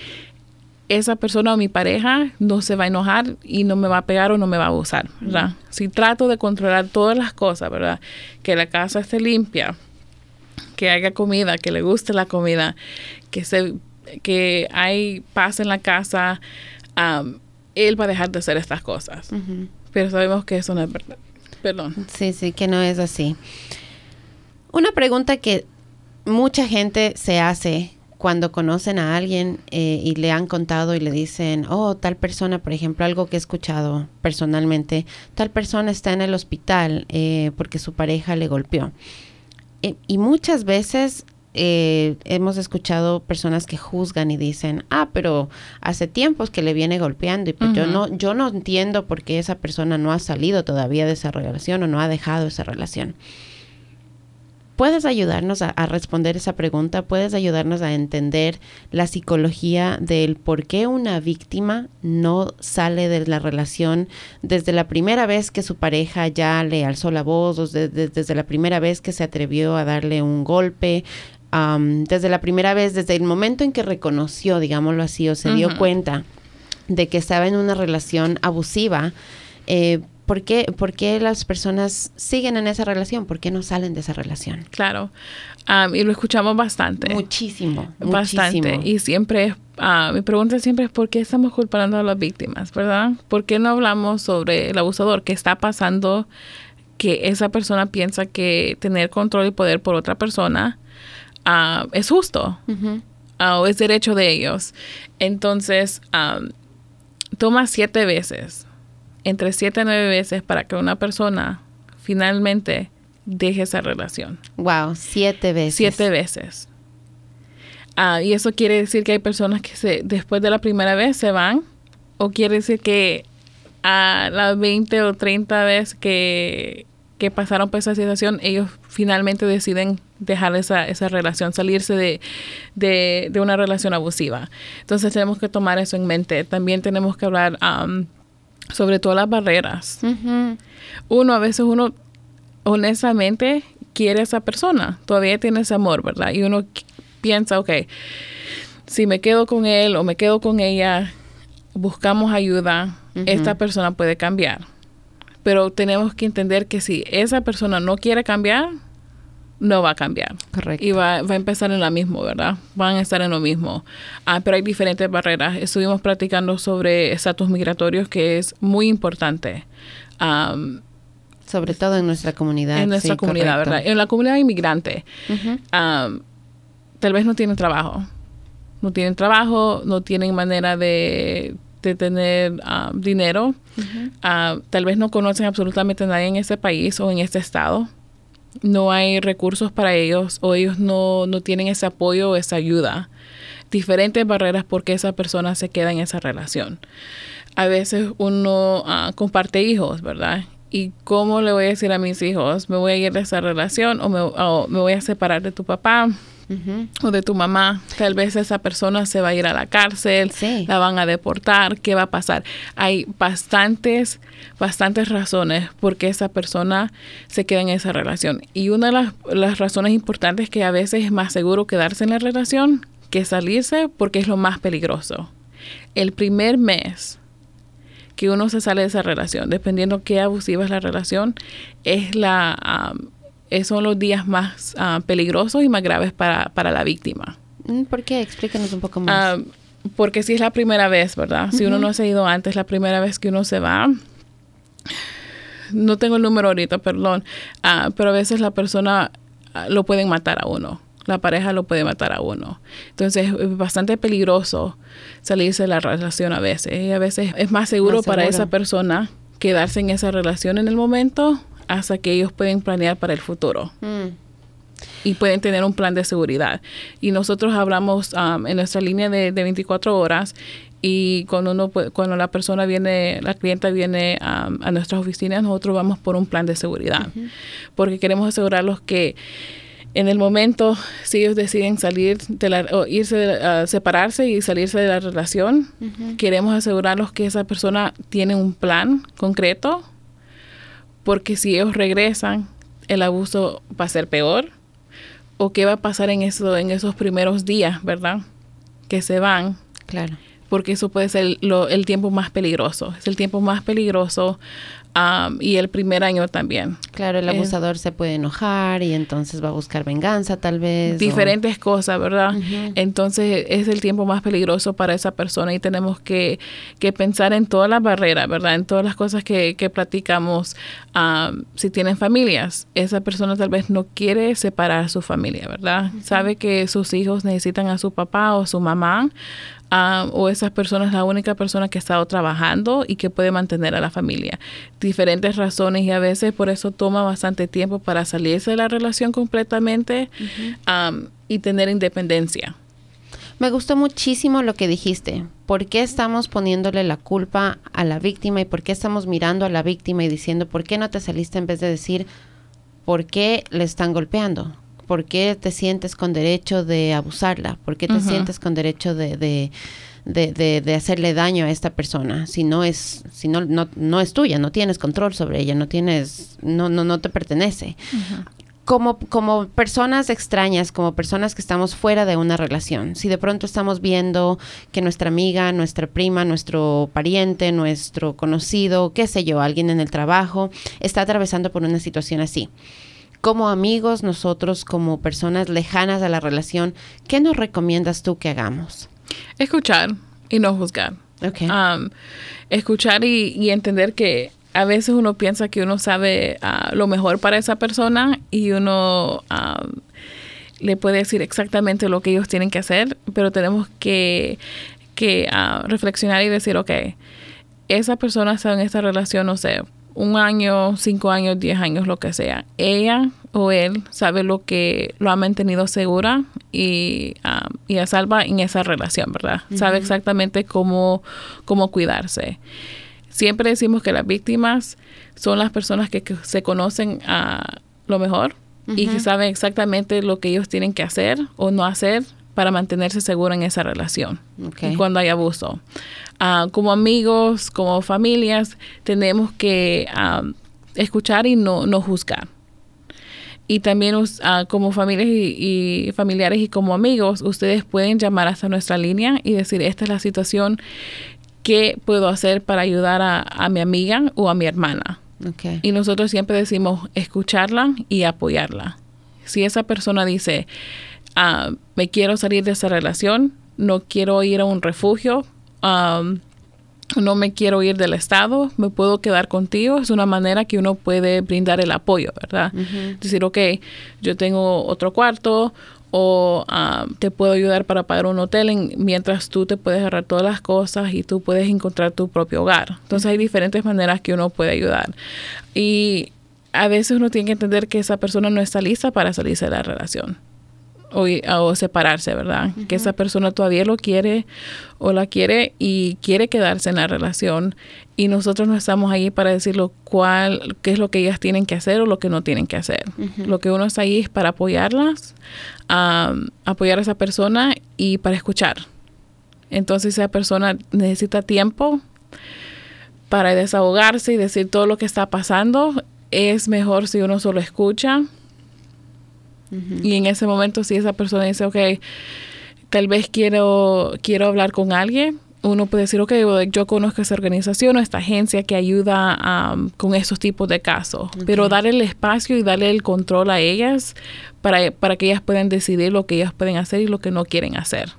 esa persona o mi pareja no se va a enojar y no me va a pegar o no me va a abusar, ¿verdad? Si trato de controlar todas las cosas, ¿verdad? Que la casa esté limpia, que haya comida, que le guste la comida, que se que hay paz en la casa, él va a dejar de hacer estas cosas. Pero sabemos que eso no es verdad. Perdón. Sí, sí, que no es así. Una pregunta que mucha gente se hace cuando conocen a alguien eh, y le han contado y le dicen, oh, tal persona, por ejemplo, algo que he escuchado personalmente, tal persona está en el hospital eh, porque su pareja le golpeó. Eh, y muchas veces hemos escuchado personas que juzgan y dicen, ah, pero hace tiempos que le viene golpeando y pues yo no, yo no entiendo por qué esa persona no ha salido todavía de esa relación o no ha dejado esa relación. ¿Puedes ayudarnos a, responder esa pregunta? ¿Puedes ayudarnos a entender la psicología del por qué una víctima no sale de la relación desde la primera vez que su pareja ya le alzó la voz o desde la primera vez que se atrevió a darle un golpe? Desde la primera vez, desde el momento en que reconoció, digámoslo así, o se dio cuenta de que estaba en una relación abusiva, eh, ¿por qué, las personas siguen en esa relación? ¿Por qué no salen de esa relación? Claro, y lo escuchamos bastante. Muchísimo, bastante. Y siempre, uh, mi pregunta siempre es ¿por qué estamos culpando a las víctimas, verdad? ¿Por qué no hablamos sobre el abusador? ¿Qué está pasando? Que esa persona piensa que tener control y poder por otra persona es justo o es derecho de ellos. Entonces, toma siete veces entre siete a nueve veces para que una persona finalmente deje esa relación. Wow, siete veces. Siete veces. Ah, y eso quiere decir que hay personas que se, después de la primera vez se van, o quiere decir que a las 20 o 30 veces que, que pasaron por esa situación, ellos finalmente deciden dejar esa, esa relación, salirse de, de, una relación abusiva. Entonces tenemos que tomar eso en mente. También tenemos que hablar sobre todo las barreras. Uno, a veces uno honestamente quiere a esa persona, todavía tiene ese amor, ¿verdad? Y uno piensa, ok, si me quedo con él o me quedo con ella, buscamos ayuda, esta persona puede cambiar. Pero tenemos que entender que si esa persona no quiere cambiar, no va a cambiar. Correcto. Y va, va, a empezar en la misma, ¿verdad? Van a estar en lo mismo. Ah, pero hay diferentes barreras. Estuvimos practicando sobre estatus migratorios, que es muy importante. sobre todo en nuestra comunidad. En nuestra comunidad, ¿verdad? En la comunidad inmigrante. tal vez no tienen trabajo. No tienen trabajo, no tienen manera de, de tener dinero. tal vez no conocen absolutamente a nadie en ese país o en este estado no hay recursos para ellos o ellos no, tienen ese apoyo o esa ayuda. Diferentes barreras porque esa persona se queda en esa relación. A veces uno ah, comparte hijos, ¿verdad? ¿Y cómo le voy a decir a mis hijos? ¿Me voy a ir de esa relación o me, o me voy a separar de tu papá? O de tu mamá. Tal vez esa persona se va a ir a la cárcel, la van a deportar, ¿qué va a pasar? Hay bastantes, bastantes razones por qué esa persona se queda en esa relación. Y una de las, las razones importantes es que a veces es más seguro quedarse en la relación que salirse porque es lo más peligroso. El primer mes que uno se sale de esa relación, dependiendo qué abusiva es la relación, es la son los días más ah, peligrosos y más graves para, la víctima. Mm, ¿Por qué? Explícanos un poco más. Ah, porque si es la primera vez, ¿verdad? Si uno no se ha ido antes, la primera vez que uno se va, no tengo el número ahorita, perdón, ah, pero a veces la persona lo pueden matar a uno. la pareja lo puede matar a uno. Entonces es bastante peligroso salirse de la relación a veces. Y a veces es más seguro, para esa persona quedarse en esa relación en el momento hasta que ellos pueden planear para el futuro. Mm. Y pueden tener un plan de seguridad. Y nosotros hablamos um, en nuestra línea de, de 24 horas y cuando uno cuando la persona viene la clienta viene a, nuestras oficinas nosotros vamos por un plan de seguridad porque queremos asegurarlos que en el momento si ellos deciden salir de la o irse a separarse y salirse de la relación queremos asegurarlos que esa persona tiene un plan concreto porque si ellos regresan el abuso va a ser peor o qué va a pasar en eso en esos primeros días verdad que se van. Claro. Porque eso puede ser el tiempo más peligroso. Es el tiempo más peligroso Um, y el primer año también. Claro, el eh, abusador se puede enojar y entonces va a buscar venganza tal vez. Diferentes cosas, ¿verdad? Entonces es el tiempo más peligroso para esa persona y tenemos que, que pensar en todas las barreras, ¿verdad? En todas las cosas que, que platicamos. Um, si tienen familias, esa persona tal vez no quiere separar a su familia, ¿verdad? Sabe que sus hijos necesitan a su papá o su mamá. Um, o esa persona es la única persona que ha estado trabajando y que puede mantener a la familia diferentes razones y a veces por eso toma bastante tiempo para salirse de la relación completamente y tener independencia. Me gustó muchísimo lo que dijiste. ¿Por qué estamos poniéndole la culpa a la víctima y por qué estamos mirando a la víctima y diciendo, ¿por qué no te saliste en vez de decir, ¿por qué le están golpeando? ¿Por qué te sientes con derecho de abusarla? ¿Por qué te sientes con derecho de de, de, hacerle daño a esta persona si no es si no, no, es tuya no tienes control sobre ella no tienes no no no te pertenece. Como, como personas extrañas, como personas que estamos fuera de una relación, si de pronto estamos viendo que nuestra amiga, nuestra prima, nuestro pariente, nuestro conocido, qué sé yo, alguien en el trabajo, está atravesando por una situación así, como amigos, nosotros como personas lejanas a la relación, ¿qué nos recomiendas tú que hagamos? Escuchar y no juzgar. Um, escuchar y, entender que a veces uno piensa que uno sabe uh, lo mejor para esa persona y uno um, le puede decir exactamente lo que ellos tienen que hacer, pero tenemos que, que uh, reflexionar y decir, ok, esa persona está en esta relación, no sé, un año, cinco años, diez años, lo que sea. Ella o él sabe lo que lo ha mantenido segura y, um, y a salva en esa relación, ¿verdad? Sabe exactamente cómo, cómo cuidarse. Siempre decimos que las víctimas son las personas que, se conocen a lo mejor y que saben exactamente lo que ellos tienen que hacer o no hacer para mantenerse seguro en esa relación cuando hay abuso. Ah, como amigos, como familias, tenemos que ah, escuchar y no, no juzgar. Y también uh, como familias y, familiares y como amigos, ustedes pueden llamar hasta nuestra línea y decir, esta es la situación, ¿qué puedo hacer para ayudar a, mi amiga o a mi hermana? Y nosotros siempre decimos escucharla y apoyarla. Si esa persona dice, uh, me quiero salir de esa relación, no quiero ir a un refugio, um, no me quiero ir del estado, me puedo quedar contigo, es una manera que uno puede brindar el apoyo, ¿verdad? Decir, ok, yo tengo otro cuarto o um, te puedo ayudar para pagar un hotel mientras tú te puedes agarrar todas las cosas y tú puedes encontrar tu propio hogar. Entonces hay diferentes maneras que uno puede ayudar. Y a veces uno tiene que entender que esa persona no está lista para salirse de la relación o, separarse, ¿verdad? Que esa persona todavía lo quiere o la quiere y quiere quedarse en la relación y nosotros no estamos ahí para decirlo cuál, qué es lo que ellas tienen que hacer o lo que no tienen que hacer. Lo que uno está ahí es para apoyarlas, apoyar a esa persona y para escuchar. Entonces esa persona necesita tiempo para desahogarse y decir todo lo que está pasando. Es mejor si uno solo escucha y en ese momento, si esa persona dice, ok, tal vez quiero, quiero hablar con alguien, uno puede decir, ok, yo conozco esa organización o esta agencia que ayuda um, con esos tipos de casos, pero darle el espacio y darle el control a ellas para, para, que ellas puedan decidir lo que ellas pueden hacer y lo que no quieren hacer.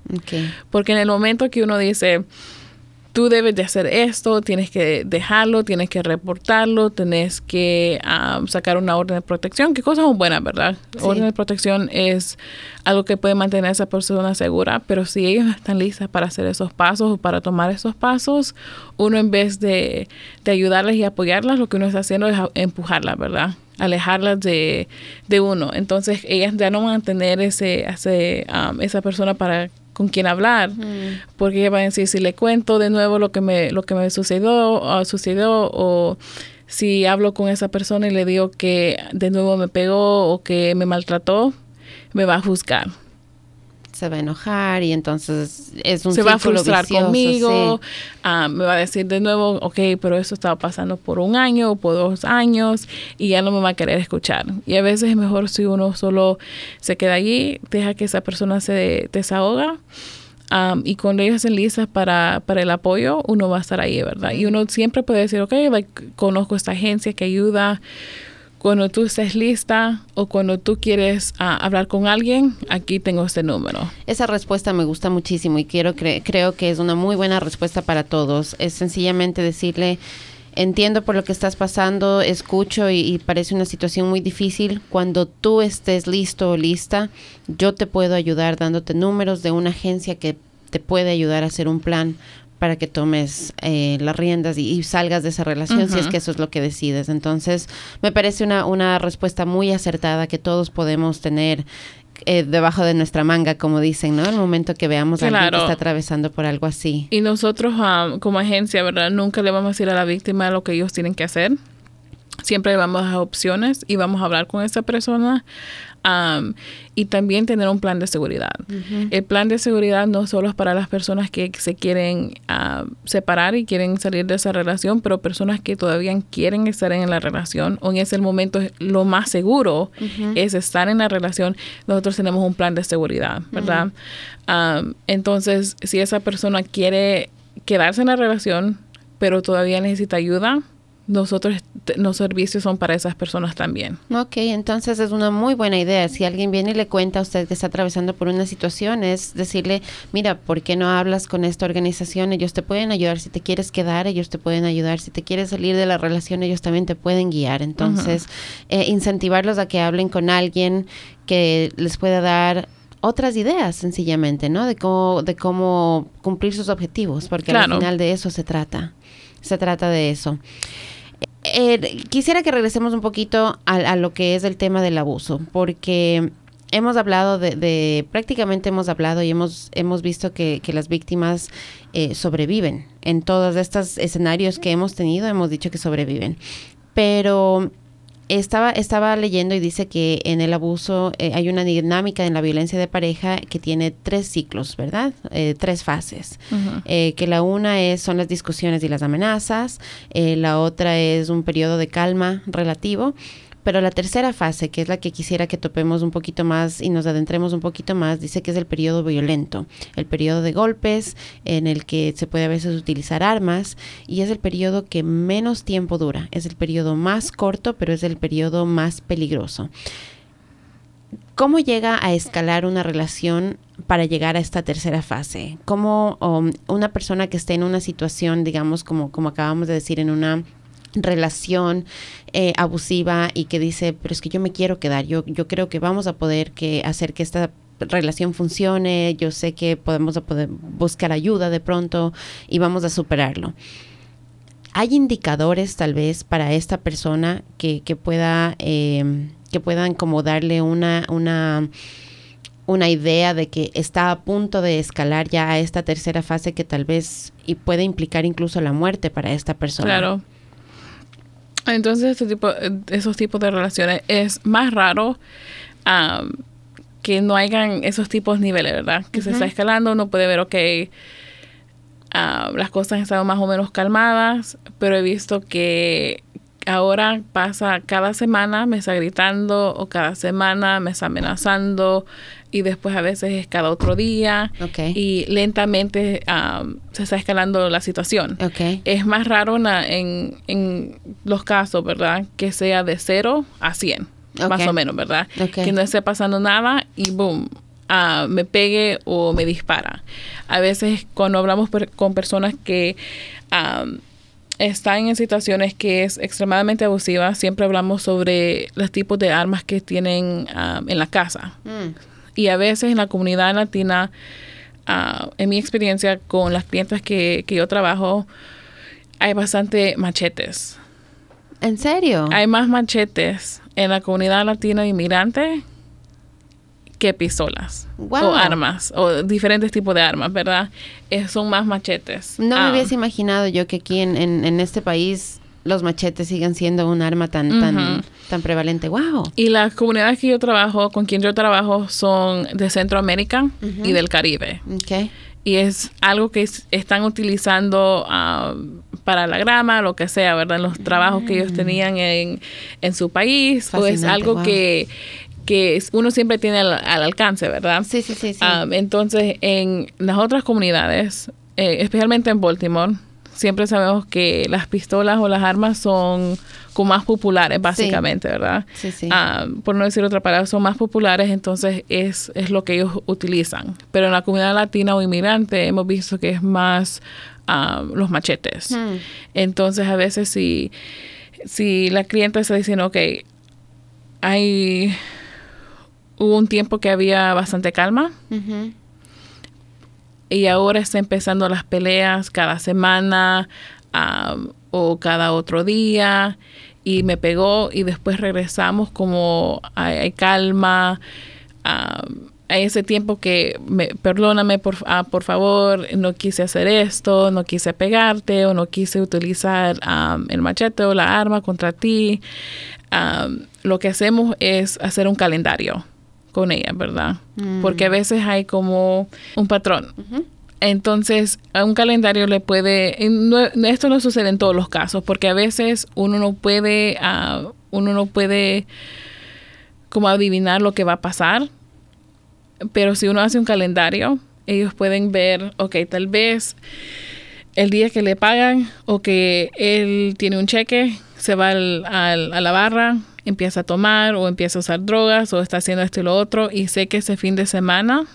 Porque en el momento que uno dice, tú debes de hacer esto, tienes que dejarlo, tienes que reportarlo, tienes que ah, sacar una orden de protección, que cosas son buenas, ¿verdad? Orden de protección es algo que puede mantener a esa persona segura, pero si ellos están listas para hacer esos pasos o para tomar esos pasos, uno en vez de, de ayudarles y apoyarlas, lo que uno está haciendo es empujarlas, ¿verdad? alejarlas de, de uno. Entonces ellas ya no van a tener ese, ese ah, esa persona para con quien hablar, porque ella va a decir si le cuento de nuevo lo que me lo que me sucedió o sucedió o si hablo con esa persona y le digo que de nuevo me pegó o que me maltrató, me va a juzgar se va a enojar y entonces es un se va a frustrar conmigo, ah, me va a decir de nuevo, ok, pero eso estaba pasando por un año o por dos años y ya no me va a querer escuchar. Y a veces es mejor si uno solo se queda allí, deja que esa persona se desahoga. Um, y cuando ellos estén listas para, para el apoyo, uno va a estar ahí, ¿verdad? Y uno siempre puede decir, ok, conozco esta agencia que ayuda, cuando tú estés lista o cuando tú quieres ah, hablar con alguien, aquí tengo este número. Esa respuesta me gusta muchísimo y quiero creo que es una muy buena respuesta para todos. Es sencillamente decirle, entiendo por lo que estás pasando, escucho y, y, parece una situación muy difícil. Cuando tú estés listo o lista, yo te puedo ayudar dándote números de una agencia que te puede ayudar a hacer un plan para que tomes eh, las riendas y, salgas de esa relación si es que eso es lo que decides. Entonces, me parece una, una respuesta muy acertada que todos podemos tener eh, debajo de nuestra manga, como dicen, ¿no? El momento que veamos a alguien que está atravesando por algo así. Y nosotros um, como agencia, ¿verdad? Nunca le vamos a decir a la víctima lo que ellos tienen que hacer. Siempre vamos a dar opciones y vamos a hablar con esa persona y también tener un plan de seguridad. El plan de seguridad no solo es para las personas que se quieren separar y quieren salir de esa relación, pero personas que todavía quieren estar en la relación o en ese momento lo más seguro es estar en la relación. Nosotros tenemos un plan de seguridad, ¿verdad? entonces, si esa persona quiere quedarse en la relación, pero todavía necesita ayuda, nosotros, los servicios son para esas personas también. Ok, entonces es una muy buena idea. Si alguien viene y le cuenta a usted que está atravesando por una situación, es decirle, mira, ¿por qué no hablas con esta organización? Ellos te pueden ayudar. Si te quieres quedar, ellos te pueden ayudar. Si te quieres salir de la relación, ellos también te pueden guiar. Entonces, eh, incentivarlos a que hablen con alguien que les pueda dar otras ideas sencillamente, ¿no? De cómo, de cómo cumplir sus objetivos, porque al final de eso se trata. Se trata de eso. Eh, quisiera que regresemos un poquito a, lo que es el tema del abuso, porque hemos hablado de, prácticamente hemos hablado y hemos, hemos visto que, las víctimas eh, sobreviven. En todos estos escenarios que hemos tenido, hemos dicho que sobreviven. Pero estaba, estaba leyendo y dice que en el abuso eh, hay una dinámica en la violencia de pareja que tiene tres ciclos, ¿verdad? Eh, tres fases. Eh, que la una es, son las discusiones y las amenazas, la otra es un periodo de calma relativo pero la tercera fase, que es la que quisiera que topemos un poquito más y nos adentremos un poquito más, dice que es el periodo violento, el periodo de golpes en el que se puede a veces utilizar armas y es el periodo que menos tiempo dura, es el periodo más corto, pero es el periodo más peligroso. ¿Cómo llega a escalar una relación para llegar a esta tercera fase? ¿Cómo um, una persona que esté en una situación, digamos, como, como acabamos de decir, en una relación eh, abusiva y que dice, pero es que yo me quiero quedar, yo, yo creo que vamos a poder que hacer que esta relación funcione, yo sé que podemos poder buscar ayuda de pronto y vamos a superarlo. ¿Hay indicadores tal vez para esta persona que, que pueda, em, que puedan como darle una, una, una idea de que está a punto de escalar ya a esta tercera fase que tal vez y puede implicar incluso la muerte para esta persona? Claro. Entonces, este tipo, esos tipos de relaciones es más raro que no hayan esos tipos de niveles, ¿verdad? Que se está escalando, uno puede ver, ok, las cosas han estado más o menos calmadas, pero he visto que ahora pasa cada semana me está gritando o cada semana me está amenazando y después a veces es cada otro día y lentamente se está escalando la situación. Es más raro en, en, los casos, ¿verdad? Que sea de cero a 100, más o menos, ¿verdad? Que no esté pasando nada y boom, ah, me pegue o me dispara. A veces cuando hablamos con personas que están en situaciones que es extremadamente abusiva, siempre hablamos sobre los tipos de armas que tienen en la casa. Mm. Y a veces en la comunidad latina, ah, en mi experiencia con las clientes que, que yo trabajo, hay bastante machetes. ¿En serio? Hay más machetes en la comunidad latina inmigrante que pistolas o armas o diferentes tipos de armas, ¿verdad? son más machetes. No me ah. hubiese imaginado yo que aquí en, en, este país los machetes sigan siendo un arma tan, tan, tan prevalente. ¡Wow! Y las comunidades que yo trabajo, con quien yo trabajo, son de Centroamérica y del Caribe. Okay. Y es algo que están utilizando ah, para la grama, lo que sea, ¿verdad? En los trabajos que ellos mm. tenían en, en su país. o es algo que que uno siempre tiene al, alcance, ¿verdad? Sí, sí, sí. Ah, entonces, en las otras comunidades, eh, especialmente en Baltimore, siempre sabemos que las pistolas o las armas son como más populares, básicamente, ¿verdad? Sí, sí. Ah, por no decir otra palabra, son más populares, entonces es, es lo que ellos utilizan. Pero en la comunidad latina o inmigrante hemos visto que es más ah, los machetes. Hmm. Entonces, a veces si, si la cliente está diciendo, ok, hay hubo un tiempo que había bastante calma. Y ahora está empezando las peleas cada semana o cada otro día. Y me pegó y después regresamos como hay, calma. hay ese tiempo que me, perdóname por, ah, por favor, no quise hacer esto, no quise pegarte o no quise utilizar el machete o la arma contra ti. lo que hacemos es hacer un calendario con ella, ¿verdad? Mm. Porque a veces hay como un patrón. Entonces, a un calendario le puede, esto no sucede en todos los casos, porque a veces uno no puede, uh, uno no puede como adivinar lo que va a pasar, pero si uno hace un calendario, ellos pueden ver, ok, tal vez el día que le pagan o que él tiene un cheque, se va al, a la barra, empieza a tomar o empieza a usar drogas o está haciendo esto y lo otro y sé que ese fin de semana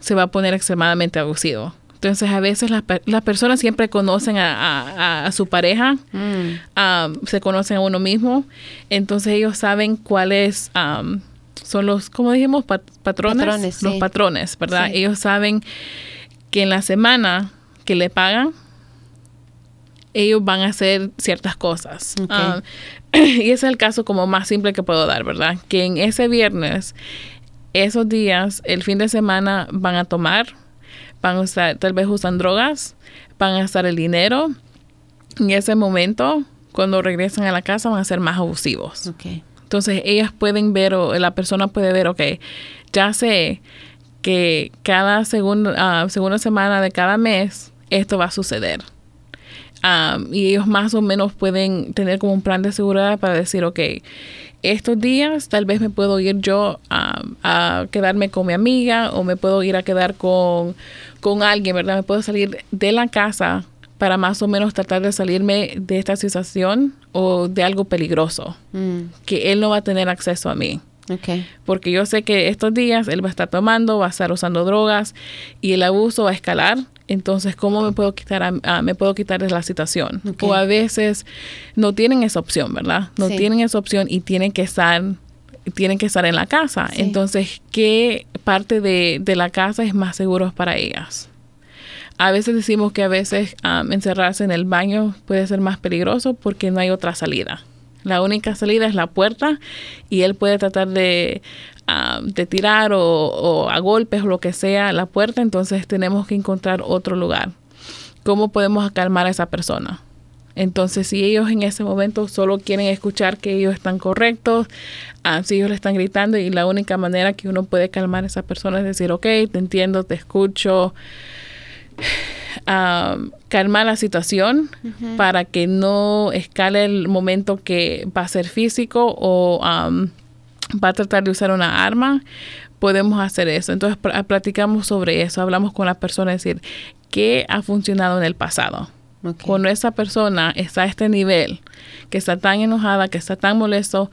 se va a poner extremadamente abusivo. Entonces a veces las, personas siempre conocen a, su pareja, mm. se conocen a uno mismo, entonces ellos saben cuáles son los, como dijimos, patrones, los patrones, ¿verdad? Ellos saben que en la semana que le pagan, ellos van a hacer ciertas cosas. (clears throat) y ese es el caso como más simple que puedo dar, ¿verdad? Que en ese viernes, esos días, el fin de semana van a tomar, van a usar, tal vez usan drogas, van a gastar el dinero. En ese momento, cuando regresan a la casa, van a ser más abusivos. Entonces, ellas pueden ver, o la persona puede ver, ok, ya sé que cada segunda, uh, segunda semana de cada mes esto va a suceder y ellos más o menos pueden tener como un plan de seguridad para decir, ok, estos días tal vez me puedo ir yo a quedarme con mi amiga o me puedo ir a quedar con, con alguien, ¿verdad? Me puedo salir de la casa para más o menos tratar de salirme de esta situación o de algo peligroso, mm. que él no va a tener acceso a mí. Okay. Porque yo sé que estos días él va a estar tomando, va a estar usando drogas y el abuso va a escalar entonces, ¿cómo me puedo quitar, me puedo quitar de la situación? O a veces no tienen esa opción, ¿verdad? No tienen esa opción y tienen que estar tienen que estar en la casa. Entonces, ¿qué parte de, la casa es más seguro para ellas? A veces decimos que a veces encerrarse en el baño puede ser más peligroso porque no hay otra salida. La única salida es la puerta y él puede tratar de de tirar o, a golpes o lo que sea la puerta, entonces tenemos que encontrar otro lugar. ¿Cómo podemos calmar a esa persona? Entonces, si ellos en ese momento solo quieren escuchar que ellos están correctos, ah, si ellos le están gritando y la única manera que uno puede calmar a esa persona es decir, ok, te entiendo, te escucho, calmar la situación para que no escale el momento que va a ser físico o va a tratar de usar una arma, podemos hacer eso. Entonces platicamos sobre eso, hablamos con la persona, decir, ¿qué ha funcionado en el pasado? Cuando esa persona está a este nivel, que está tan enojada, que está tan molesto,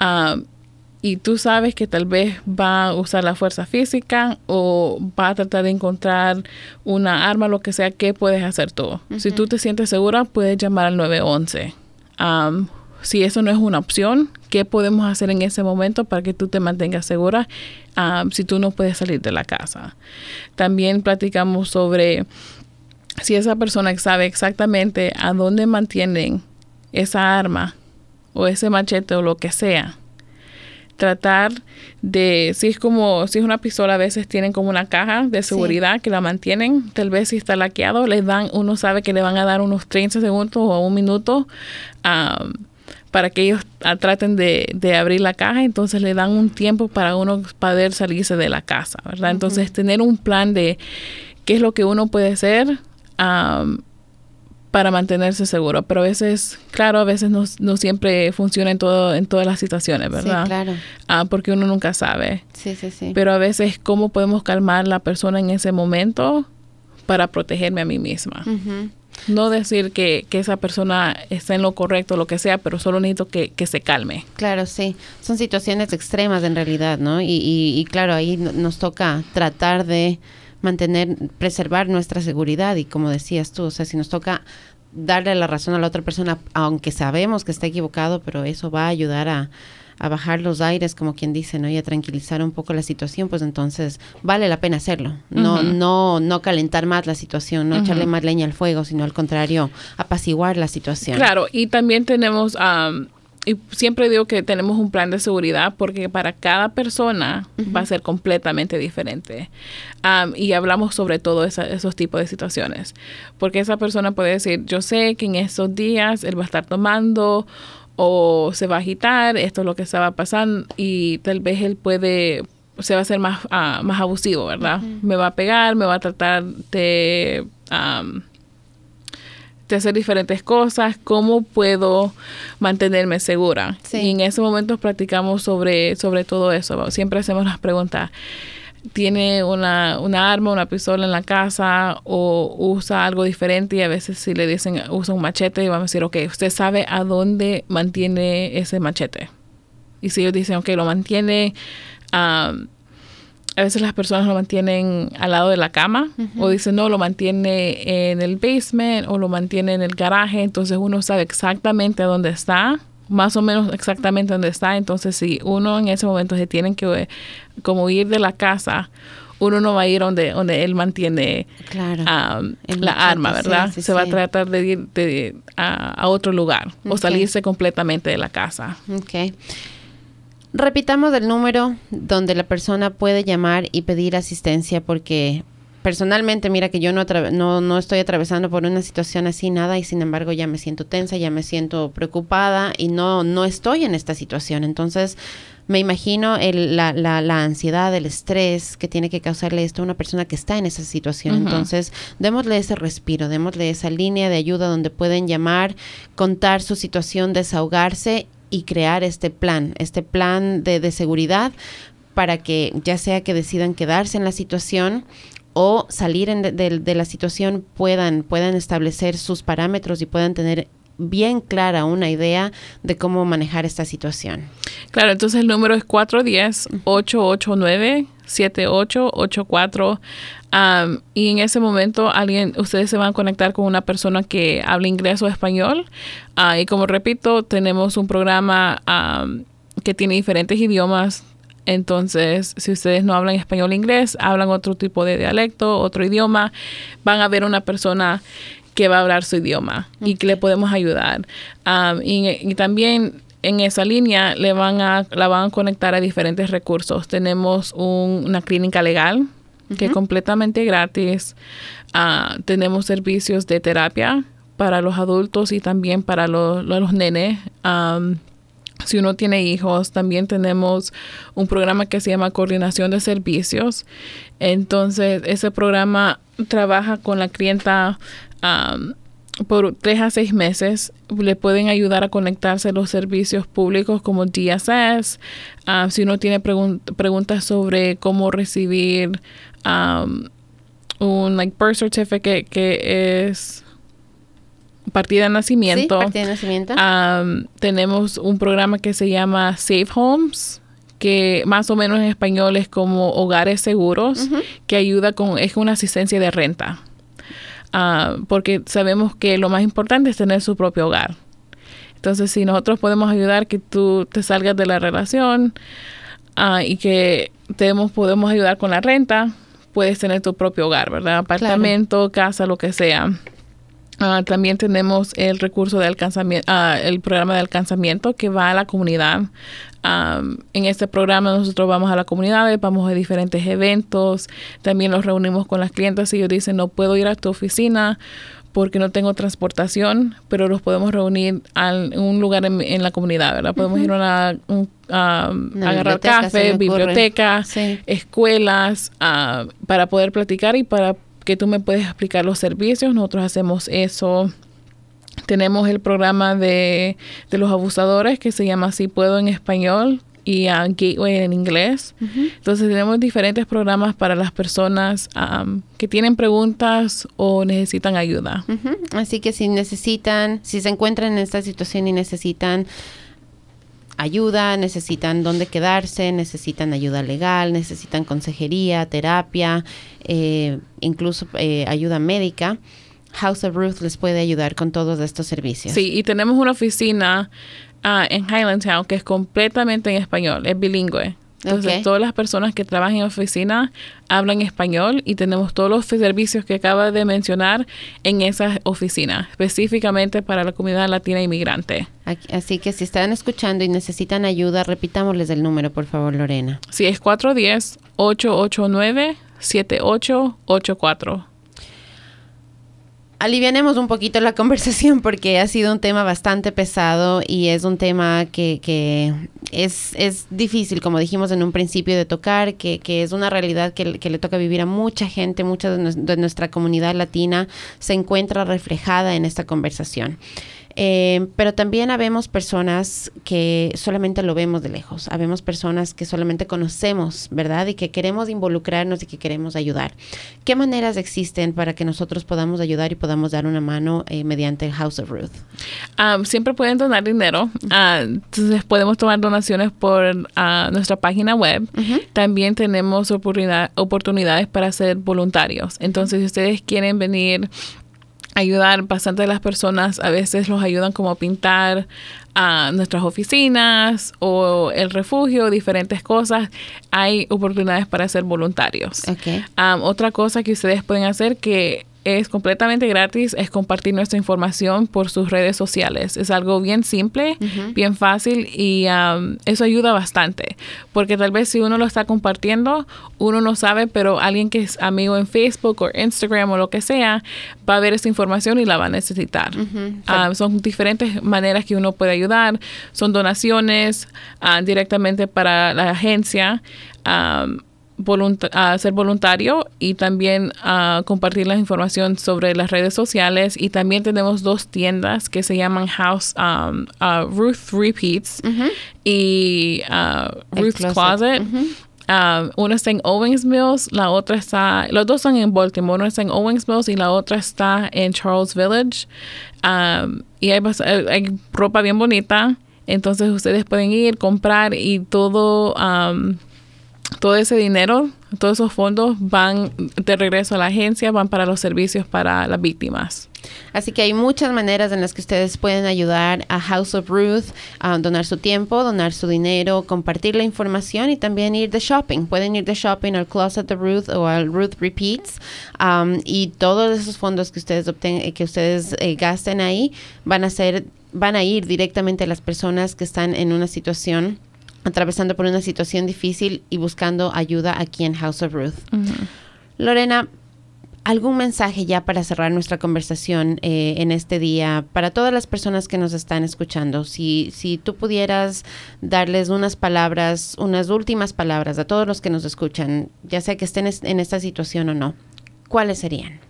ah, y tú sabes que tal vez va a usar la fuerza física o va a tratar de encontrar una arma, lo que sea, ¿qué puedes hacer tú? Si tú te sientes segura, puedes llamar al 911. si eso no es una opción, ¿qué podemos hacer en ese momento para que tú te mantengas segura si tú no puedes salir de la casa? También platicamos sobre si esa persona sabe exactamente a dónde mantienen esa arma o ese machete o lo que sea tratar de, si es como, si es una pistola, a veces tienen como una caja de seguridad que la mantienen, tal vez si está laqueado, les dan, uno sabe que le van a dar unos 30 segundos o un minuto para que ellos ah, traten de, de, abrir la caja, entonces le dan un tiempo para uno poder salirse de la casa, ¿verdad? Entonces tener un plan de qué es lo que uno puede hacer para mantenerse seguro. Pero a veces, claro, a veces no, no, siempre funciona en, todo, en todas las situaciones, ¿verdad? Sí, claro. Ah, porque uno nunca sabe. Sí, sí, sí. Pero a veces, ¿cómo podemos calmar a la persona en ese momento para protegerme a mí misma? No decir que, que, esa persona está en lo correcto, lo que sea, pero solo necesito que, que se calme. Claro, sí. Son situaciones extremas en realidad, ¿no? Y, y, y claro, ahí nos toca tratar de mantener, preservar nuestra seguridad y como decías tú, o sea, si nos toca darle la razón a la otra persona, aunque sabemos que está equivocado, pero eso va a ayudar a, a bajar los aires, como quien dice, ¿no? Y a tranquilizar un poco la situación, pues entonces vale la pena hacerlo. No, no, no calentar más la situación, no echarle más leña al fuego, sino al contrario, apaciguar la situación. Claro, y también tenemos y siempre digo que tenemos un plan de seguridad porque para cada persona va a ser completamente diferente. y hablamos sobre todo esos tipos de situaciones. Porque esa persona puede decir, yo sé que en esos días él va a estar tomando o se va a agitar, esto es lo que estaba pasando y tal vez él puede se va a hacer más, ah, más abusivo, ¿verdad? Me va a pegar, me va a tratar de de hacer diferentes cosas, cómo puedo mantenerme segura. Y en ese momento practicamos sobre, sobre todo eso. Siempre hacemos las preguntas. ¿Tiene una, una arma, una pistola en la casa o usa algo diferente? Y a veces si le dicen usa un machete, y vamos a decir, ok, usted sabe a dónde mantiene ese machete. Y si ellos dicen, ok, lo mantiene... Um, a veces las personas lo mantienen al lado de la cama o dicen no, lo mantiene en el basement o lo mantiene en el garaje, entonces uno sabe exactamente dónde está, más o menos exactamente dónde está, entonces si uno en ese momento se tiene que como ir de la casa, uno no va a ir donde, donde él mantiene la arma, ¿verdad? se va a tratar de ir a, otro lugar o salirse completamente de la casa. Okay. Repitamos el número donde la persona puede llamar y pedir asistencia porque personalmente, mira que yo no, no, no, estoy atravesando por una situación así, nada, y sin embargo ya me siento tensa, ya me siento preocupada y no, no estoy en esta situación. Entonces, me imagino el, la, la, la, ansiedad, el estrés que tiene que causarle esto a una persona que está en esa situación. Entonces, démosle ese respiro, démosle esa línea de ayuda donde pueden llamar, contar su situación, desahogarse y crear este plan, este plan de, de seguridad para que ya sea que decidan quedarse en la situación o salir en de, de, la situación puedan, puedan establecer sus parámetros y puedan tener bien clara una idea de cómo manejar esta situación. Claro, entonces el número es 410-889-7884. Um, y en ese momento alguien, ustedes se van a conectar con una persona que habla inglés o español. Uh, y como repito, tenemos un programa que tiene diferentes idiomas. Entonces, si ustedes no hablan español o inglés, hablan otro tipo de dialecto, otro idioma, van a ver una persona que va a hablar su idioma y que le podemos ayudar. Um, y, también en esa línea le van a, la van a conectar a diferentes recursos. Tenemos una clínica legal que es completamente gratis. Uh, tenemos servicios de terapia para los adultos y también para los, los nenes. Um, si uno tiene hijos, también tenemos un programa que se llama Coordinación de Servicios. Entonces, ese programa trabaja con la clienta por tres a seis meses le pueden ayudar a conectarse a los servicios públicos como DSS. si uno tiene preguntas sobre cómo recibir un like birth certificate que es partida de nacimiento. Sí, partida de nacimiento. tenemos un programa que se llama Safe Homes que más o menos en español es como hogares seguros, que ayuda con, es una asistencia de renta. Ah, porque sabemos que lo más importante es tener su propio hogar. Entonces, si nosotros podemos ayudar que tú te salgas de la relación ah, y que tenemos, podemos ayudar con la renta, puedes tener tu propio hogar, ¿verdad? Apartamento, casa, lo que sea. Ah, también tenemos el recurso de alcanzamiento, el programa de alcanzamiento que va a la comunidad. En este programa nosotros vamos a la comunidad, vamos a diferentes eventos, también nos reunimos con las clientes y ellos dicen no puedo ir a tu oficina porque no tengo transportación, pero los podemos reunir en un lugar en, la comunidad, ¿verdad? Podemos ir a, agarrar café, biblioteca, escuelas, para poder platicar y para que tú me puedes explicar los servicios. Nosotros hacemos eso tenemos el programa de, los abusadores que se llama Si Puedo en español y a Gateway en inglés. Entonces tenemos diferentes programas para las personas que tienen preguntas o necesitan ayuda. Así que si necesitan, si se encuentran en esta situación y necesitan ayuda, necesitan dónde quedarse, necesitan ayuda legal, necesitan consejería, terapia, eh, incluso eh, ayuda médica House of Ruth les puede ayudar con todos estos servicios. Sí, y tenemos una oficina uh, en Highlandtown que es completamente en español, es bilingüe. Entonces, todas las personas que trabajan en oficina hablan español y tenemos todos los servicios que acaba de mencionar en esa oficina, específicamente para la comunidad latina inmigrante. Así que si están escuchando y necesitan ayuda, repitámosles el número, por favor, Lorena. Sí, es 410-889-7884 alivianemos un poquito la (laughs) conversación porque ha sido un tema bastante pesado y es un tema que, que es, es, difícil, como dijimos en un principio, de tocar, que, que es una realidad que, que, le toca vivir a mucha gente, mucha de nuestra comunidad latina se encuentra reflejada en esta conversación. Eh, pero también habemos personas que solamente lo vemos de lejos, habemos personas que solamente conocemos, ¿verdad? Y que queremos involucrarnos y que queremos ayudar. ¿Qué maneras existen para que nosotros podamos ayudar y podamos dar una mano eh, mediante House of Ruth? Um, siempre pueden donar dinero. Uh, entonces podemos tomar donaciones por uh, nuestra página web. También tenemos oportunidad, oportunidades para ser voluntarios. Entonces, si ustedes quieren venir ayudar bastante a las personas. A veces los ayudan como a pintar a nuestras oficinas o el refugio, diferentes cosas. Hay oportunidades para ser voluntarios. otra cosa que ustedes pueden hacer que es completamente gratis, es compartir nuestra información por sus redes sociales. Es algo bien simple, bien fácil y um, eso ayuda bastante. Porque tal vez si uno lo está compartiendo, uno no sabe, pero alguien que es amigo en Facebook o Instagram o lo que sea, va a ver esa información y la va a necesitar. Um, son diferentes maneras que uno puede ayudar. Son donaciones uh, directamente para la agencia. Um, a ser voluntario y también a compartir la información sobre las redes sociales. Y también tenemos dos tiendas que se llaman House um, uh, Ruth Repeats y uh, Ruth's Closet. Um, una está en Owens Mills, la otra está, los dos están en Baltimore, una está en Owens Mills y la otra está en Charles Village. Um, y hay, hay, ropa bien bonita, entonces ustedes pueden ir, comprar y todo todo ese dinero, todos esos fondos van de regreso a la agencia, van para los servicios para las víctimas. Así que hay muchas maneras en las que ustedes pueden ayudar a House of Ruth, donar su tiempo, donar su dinero, compartir la información y también ir de shopping. Pueden ir de shopping al Closet de Ruth o al Ruth Repeats um, y todos esos fondos que ustedes obtengan, que ustedes eh, gasten ahí van a ser, van a ir directamente a las personas que están en una situación atravesando por una situación difícil y buscando ayuda aquí en House of Ruth. Lorena, ¿algún mensaje ya para cerrar nuestra conversación eh, en este día para todas las personas que nos están escuchando? Si, si tú pudieras darles unas palabras, unas últimas palabras a todos los que nos escuchan, ya sea que estén en esta situación o no, ¿cuáles serían?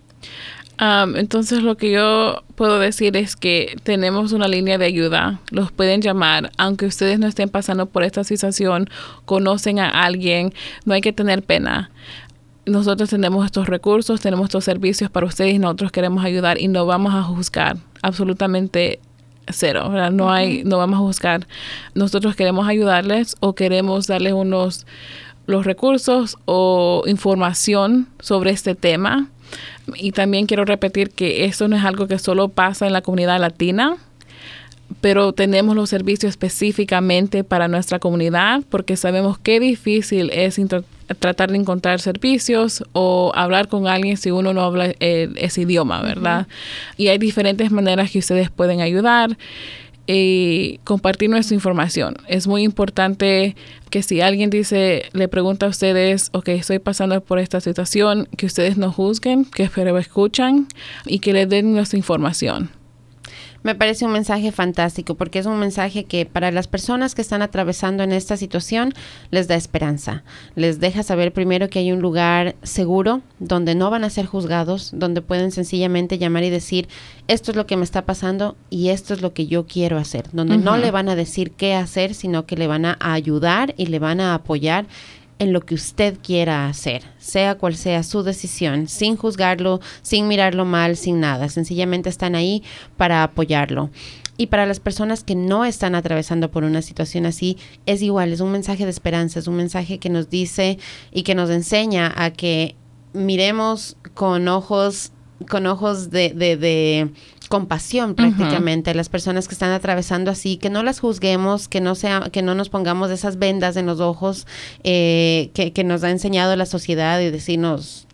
Entonces lo que yo puedo decir es que tenemos una línea de ayuda, los pueden llamar, aunque ustedes no estén pasando por esta situación, conocen a alguien, no hay que tener pena. Nosotros tenemos estos recursos, tenemos estos servicios para ustedes y nosotros queremos ayudar y no vamos a juzgar absolutamente cero, ¿verdad? No hay, no vamos a buscar. Nosotros queremos ayudarles o queremos darles unos los recursos o información sobre este tema. Y también quiero repetir que esto no es algo que solo pasa en la comunidad latina, pero tenemos los servicios específicamente para nuestra comunidad porque sabemos qué difícil es tratar de encontrar servicios o hablar con alguien si uno no habla eh, ese idioma, ¿verdad? Y hay diferentes maneras que ustedes pueden ayudar y compartir nuestra información. Es muy importante que si alguien dice, le pregunta a ustedes, ok, estoy pasando por esta situación, que ustedes no juzguen, que pero escuchan y que le den nuestra información. Me parece un mensaje fantástico porque es un mensaje que para las personas que están atravesando en esta situación les da esperanza. Les deja saber primero que hay un lugar seguro donde no van a ser juzgados, donde pueden sencillamente llamar y decir, esto es lo que me está pasando y esto es lo que yo quiero hacer, donde no le van a decir qué hacer, sino que le van a ayudar y le van a apoyar en lo que usted quiera hacer, sea cual sea su decisión, sin juzgarlo, sin mirarlo mal, sin nada. Sencillamente están ahí para apoyarlo. Y para las personas que no están atravesando por una situación así, es igual, es un mensaje de esperanza, es un mensaje que nos dice y que nos enseña a que miremos con ojos, con ojos de, de, de compasión prácticamente a las personas que están atravesando así, que no las juzguemos, que no sea, que no nos pongamos esas vendas en los ojos eh, que, que, nos ha enseñado la sociedad y decirnos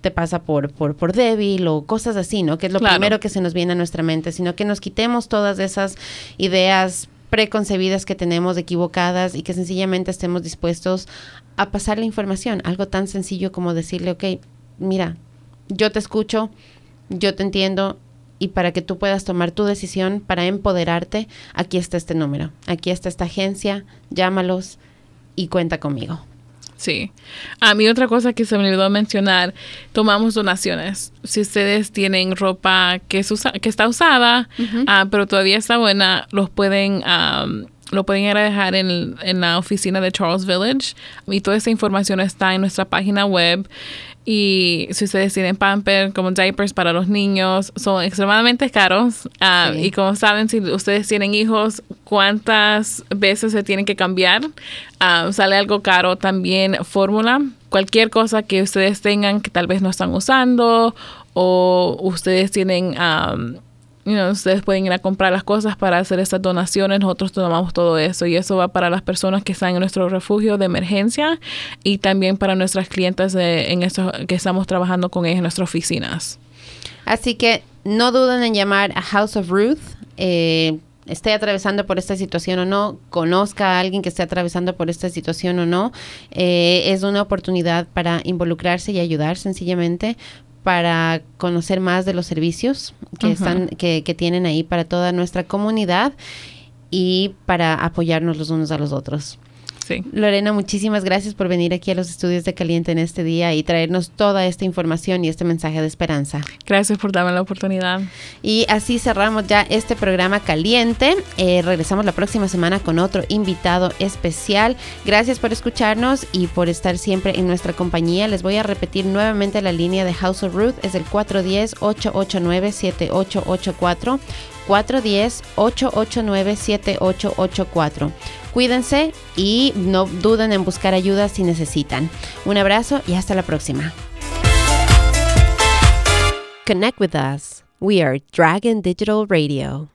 te pasa por, por, por débil o cosas así, ¿no? Que es lo primero que se nos viene a nuestra mente, sino que nos quitemos todas esas ideas preconcebidas que tenemos, equivocadas, y que sencillamente estemos dispuestos a pasar la información. Algo tan sencillo como decirle, ok, mira, yo te escucho, yo te entiendo, y para que tú puedas tomar tu decisión para empoderarte, aquí está este número, aquí está esta agencia, llámalos y cuenta conmigo. Sí. A mí otra cosa que se me olvidó mencionar, tomamos donaciones. Si ustedes tienen ropa que, es que está usada, ah, pero todavía está buena, los pueden... lo pueden ir a dejar en, en, la oficina de Charles Village y toda esa información está en nuestra página web y si ustedes tienen pamper como diapers para los niños, son extremadamente caros. Ah, y como saben, si ustedes tienen hijos, cuántas veces se tienen que cambiar, ah, sale algo caro también fórmula. Cualquier cosa que ustedes tengan que tal vez no están usando o ustedes tienen... Um, ustedes pueden ir a comprar las cosas para hacer estas donaciones, nosotros tomamos todo eso y eso va para las personas que están en nuestro refugio de emergencia y también para nuestras clientes en esto, que estamos trabajando con ellas en nuestras oficinas. Así que no duden en llamar a House of Ruth. Eh, esté atravesando por esta situación o no, conozca a alguien que esté atravesando por esta situación o no, eh, es una oportunidad para involucrarse y ayudar sencillamente, para conocer más de los servicios que, están, que, que tienen ahí para toda nuestra comunidad y para apoyarnos los unos a los otros. Lorena, muchísimas gracias por venir aquí a los estudios de Caliente en este día y traernos toda esta información y este mensaje de esperanza. Gracias por darme la oportunidad. Y así cerramos ya este programa Caliente. Eh, regresamos la próxima semana con otro invitado especial. Gracias por escucharnos y por estar siempre en nuestra compañía. Les voy a repetir nuevamente la línea de House of Ruth. Es el 410-889-7884. 410-889-7884. Cuídense y no duden en buscar ayuda si necesitan. Un abrazo y hasta la próxima. Connect with us. We are Dragon Digital Radio.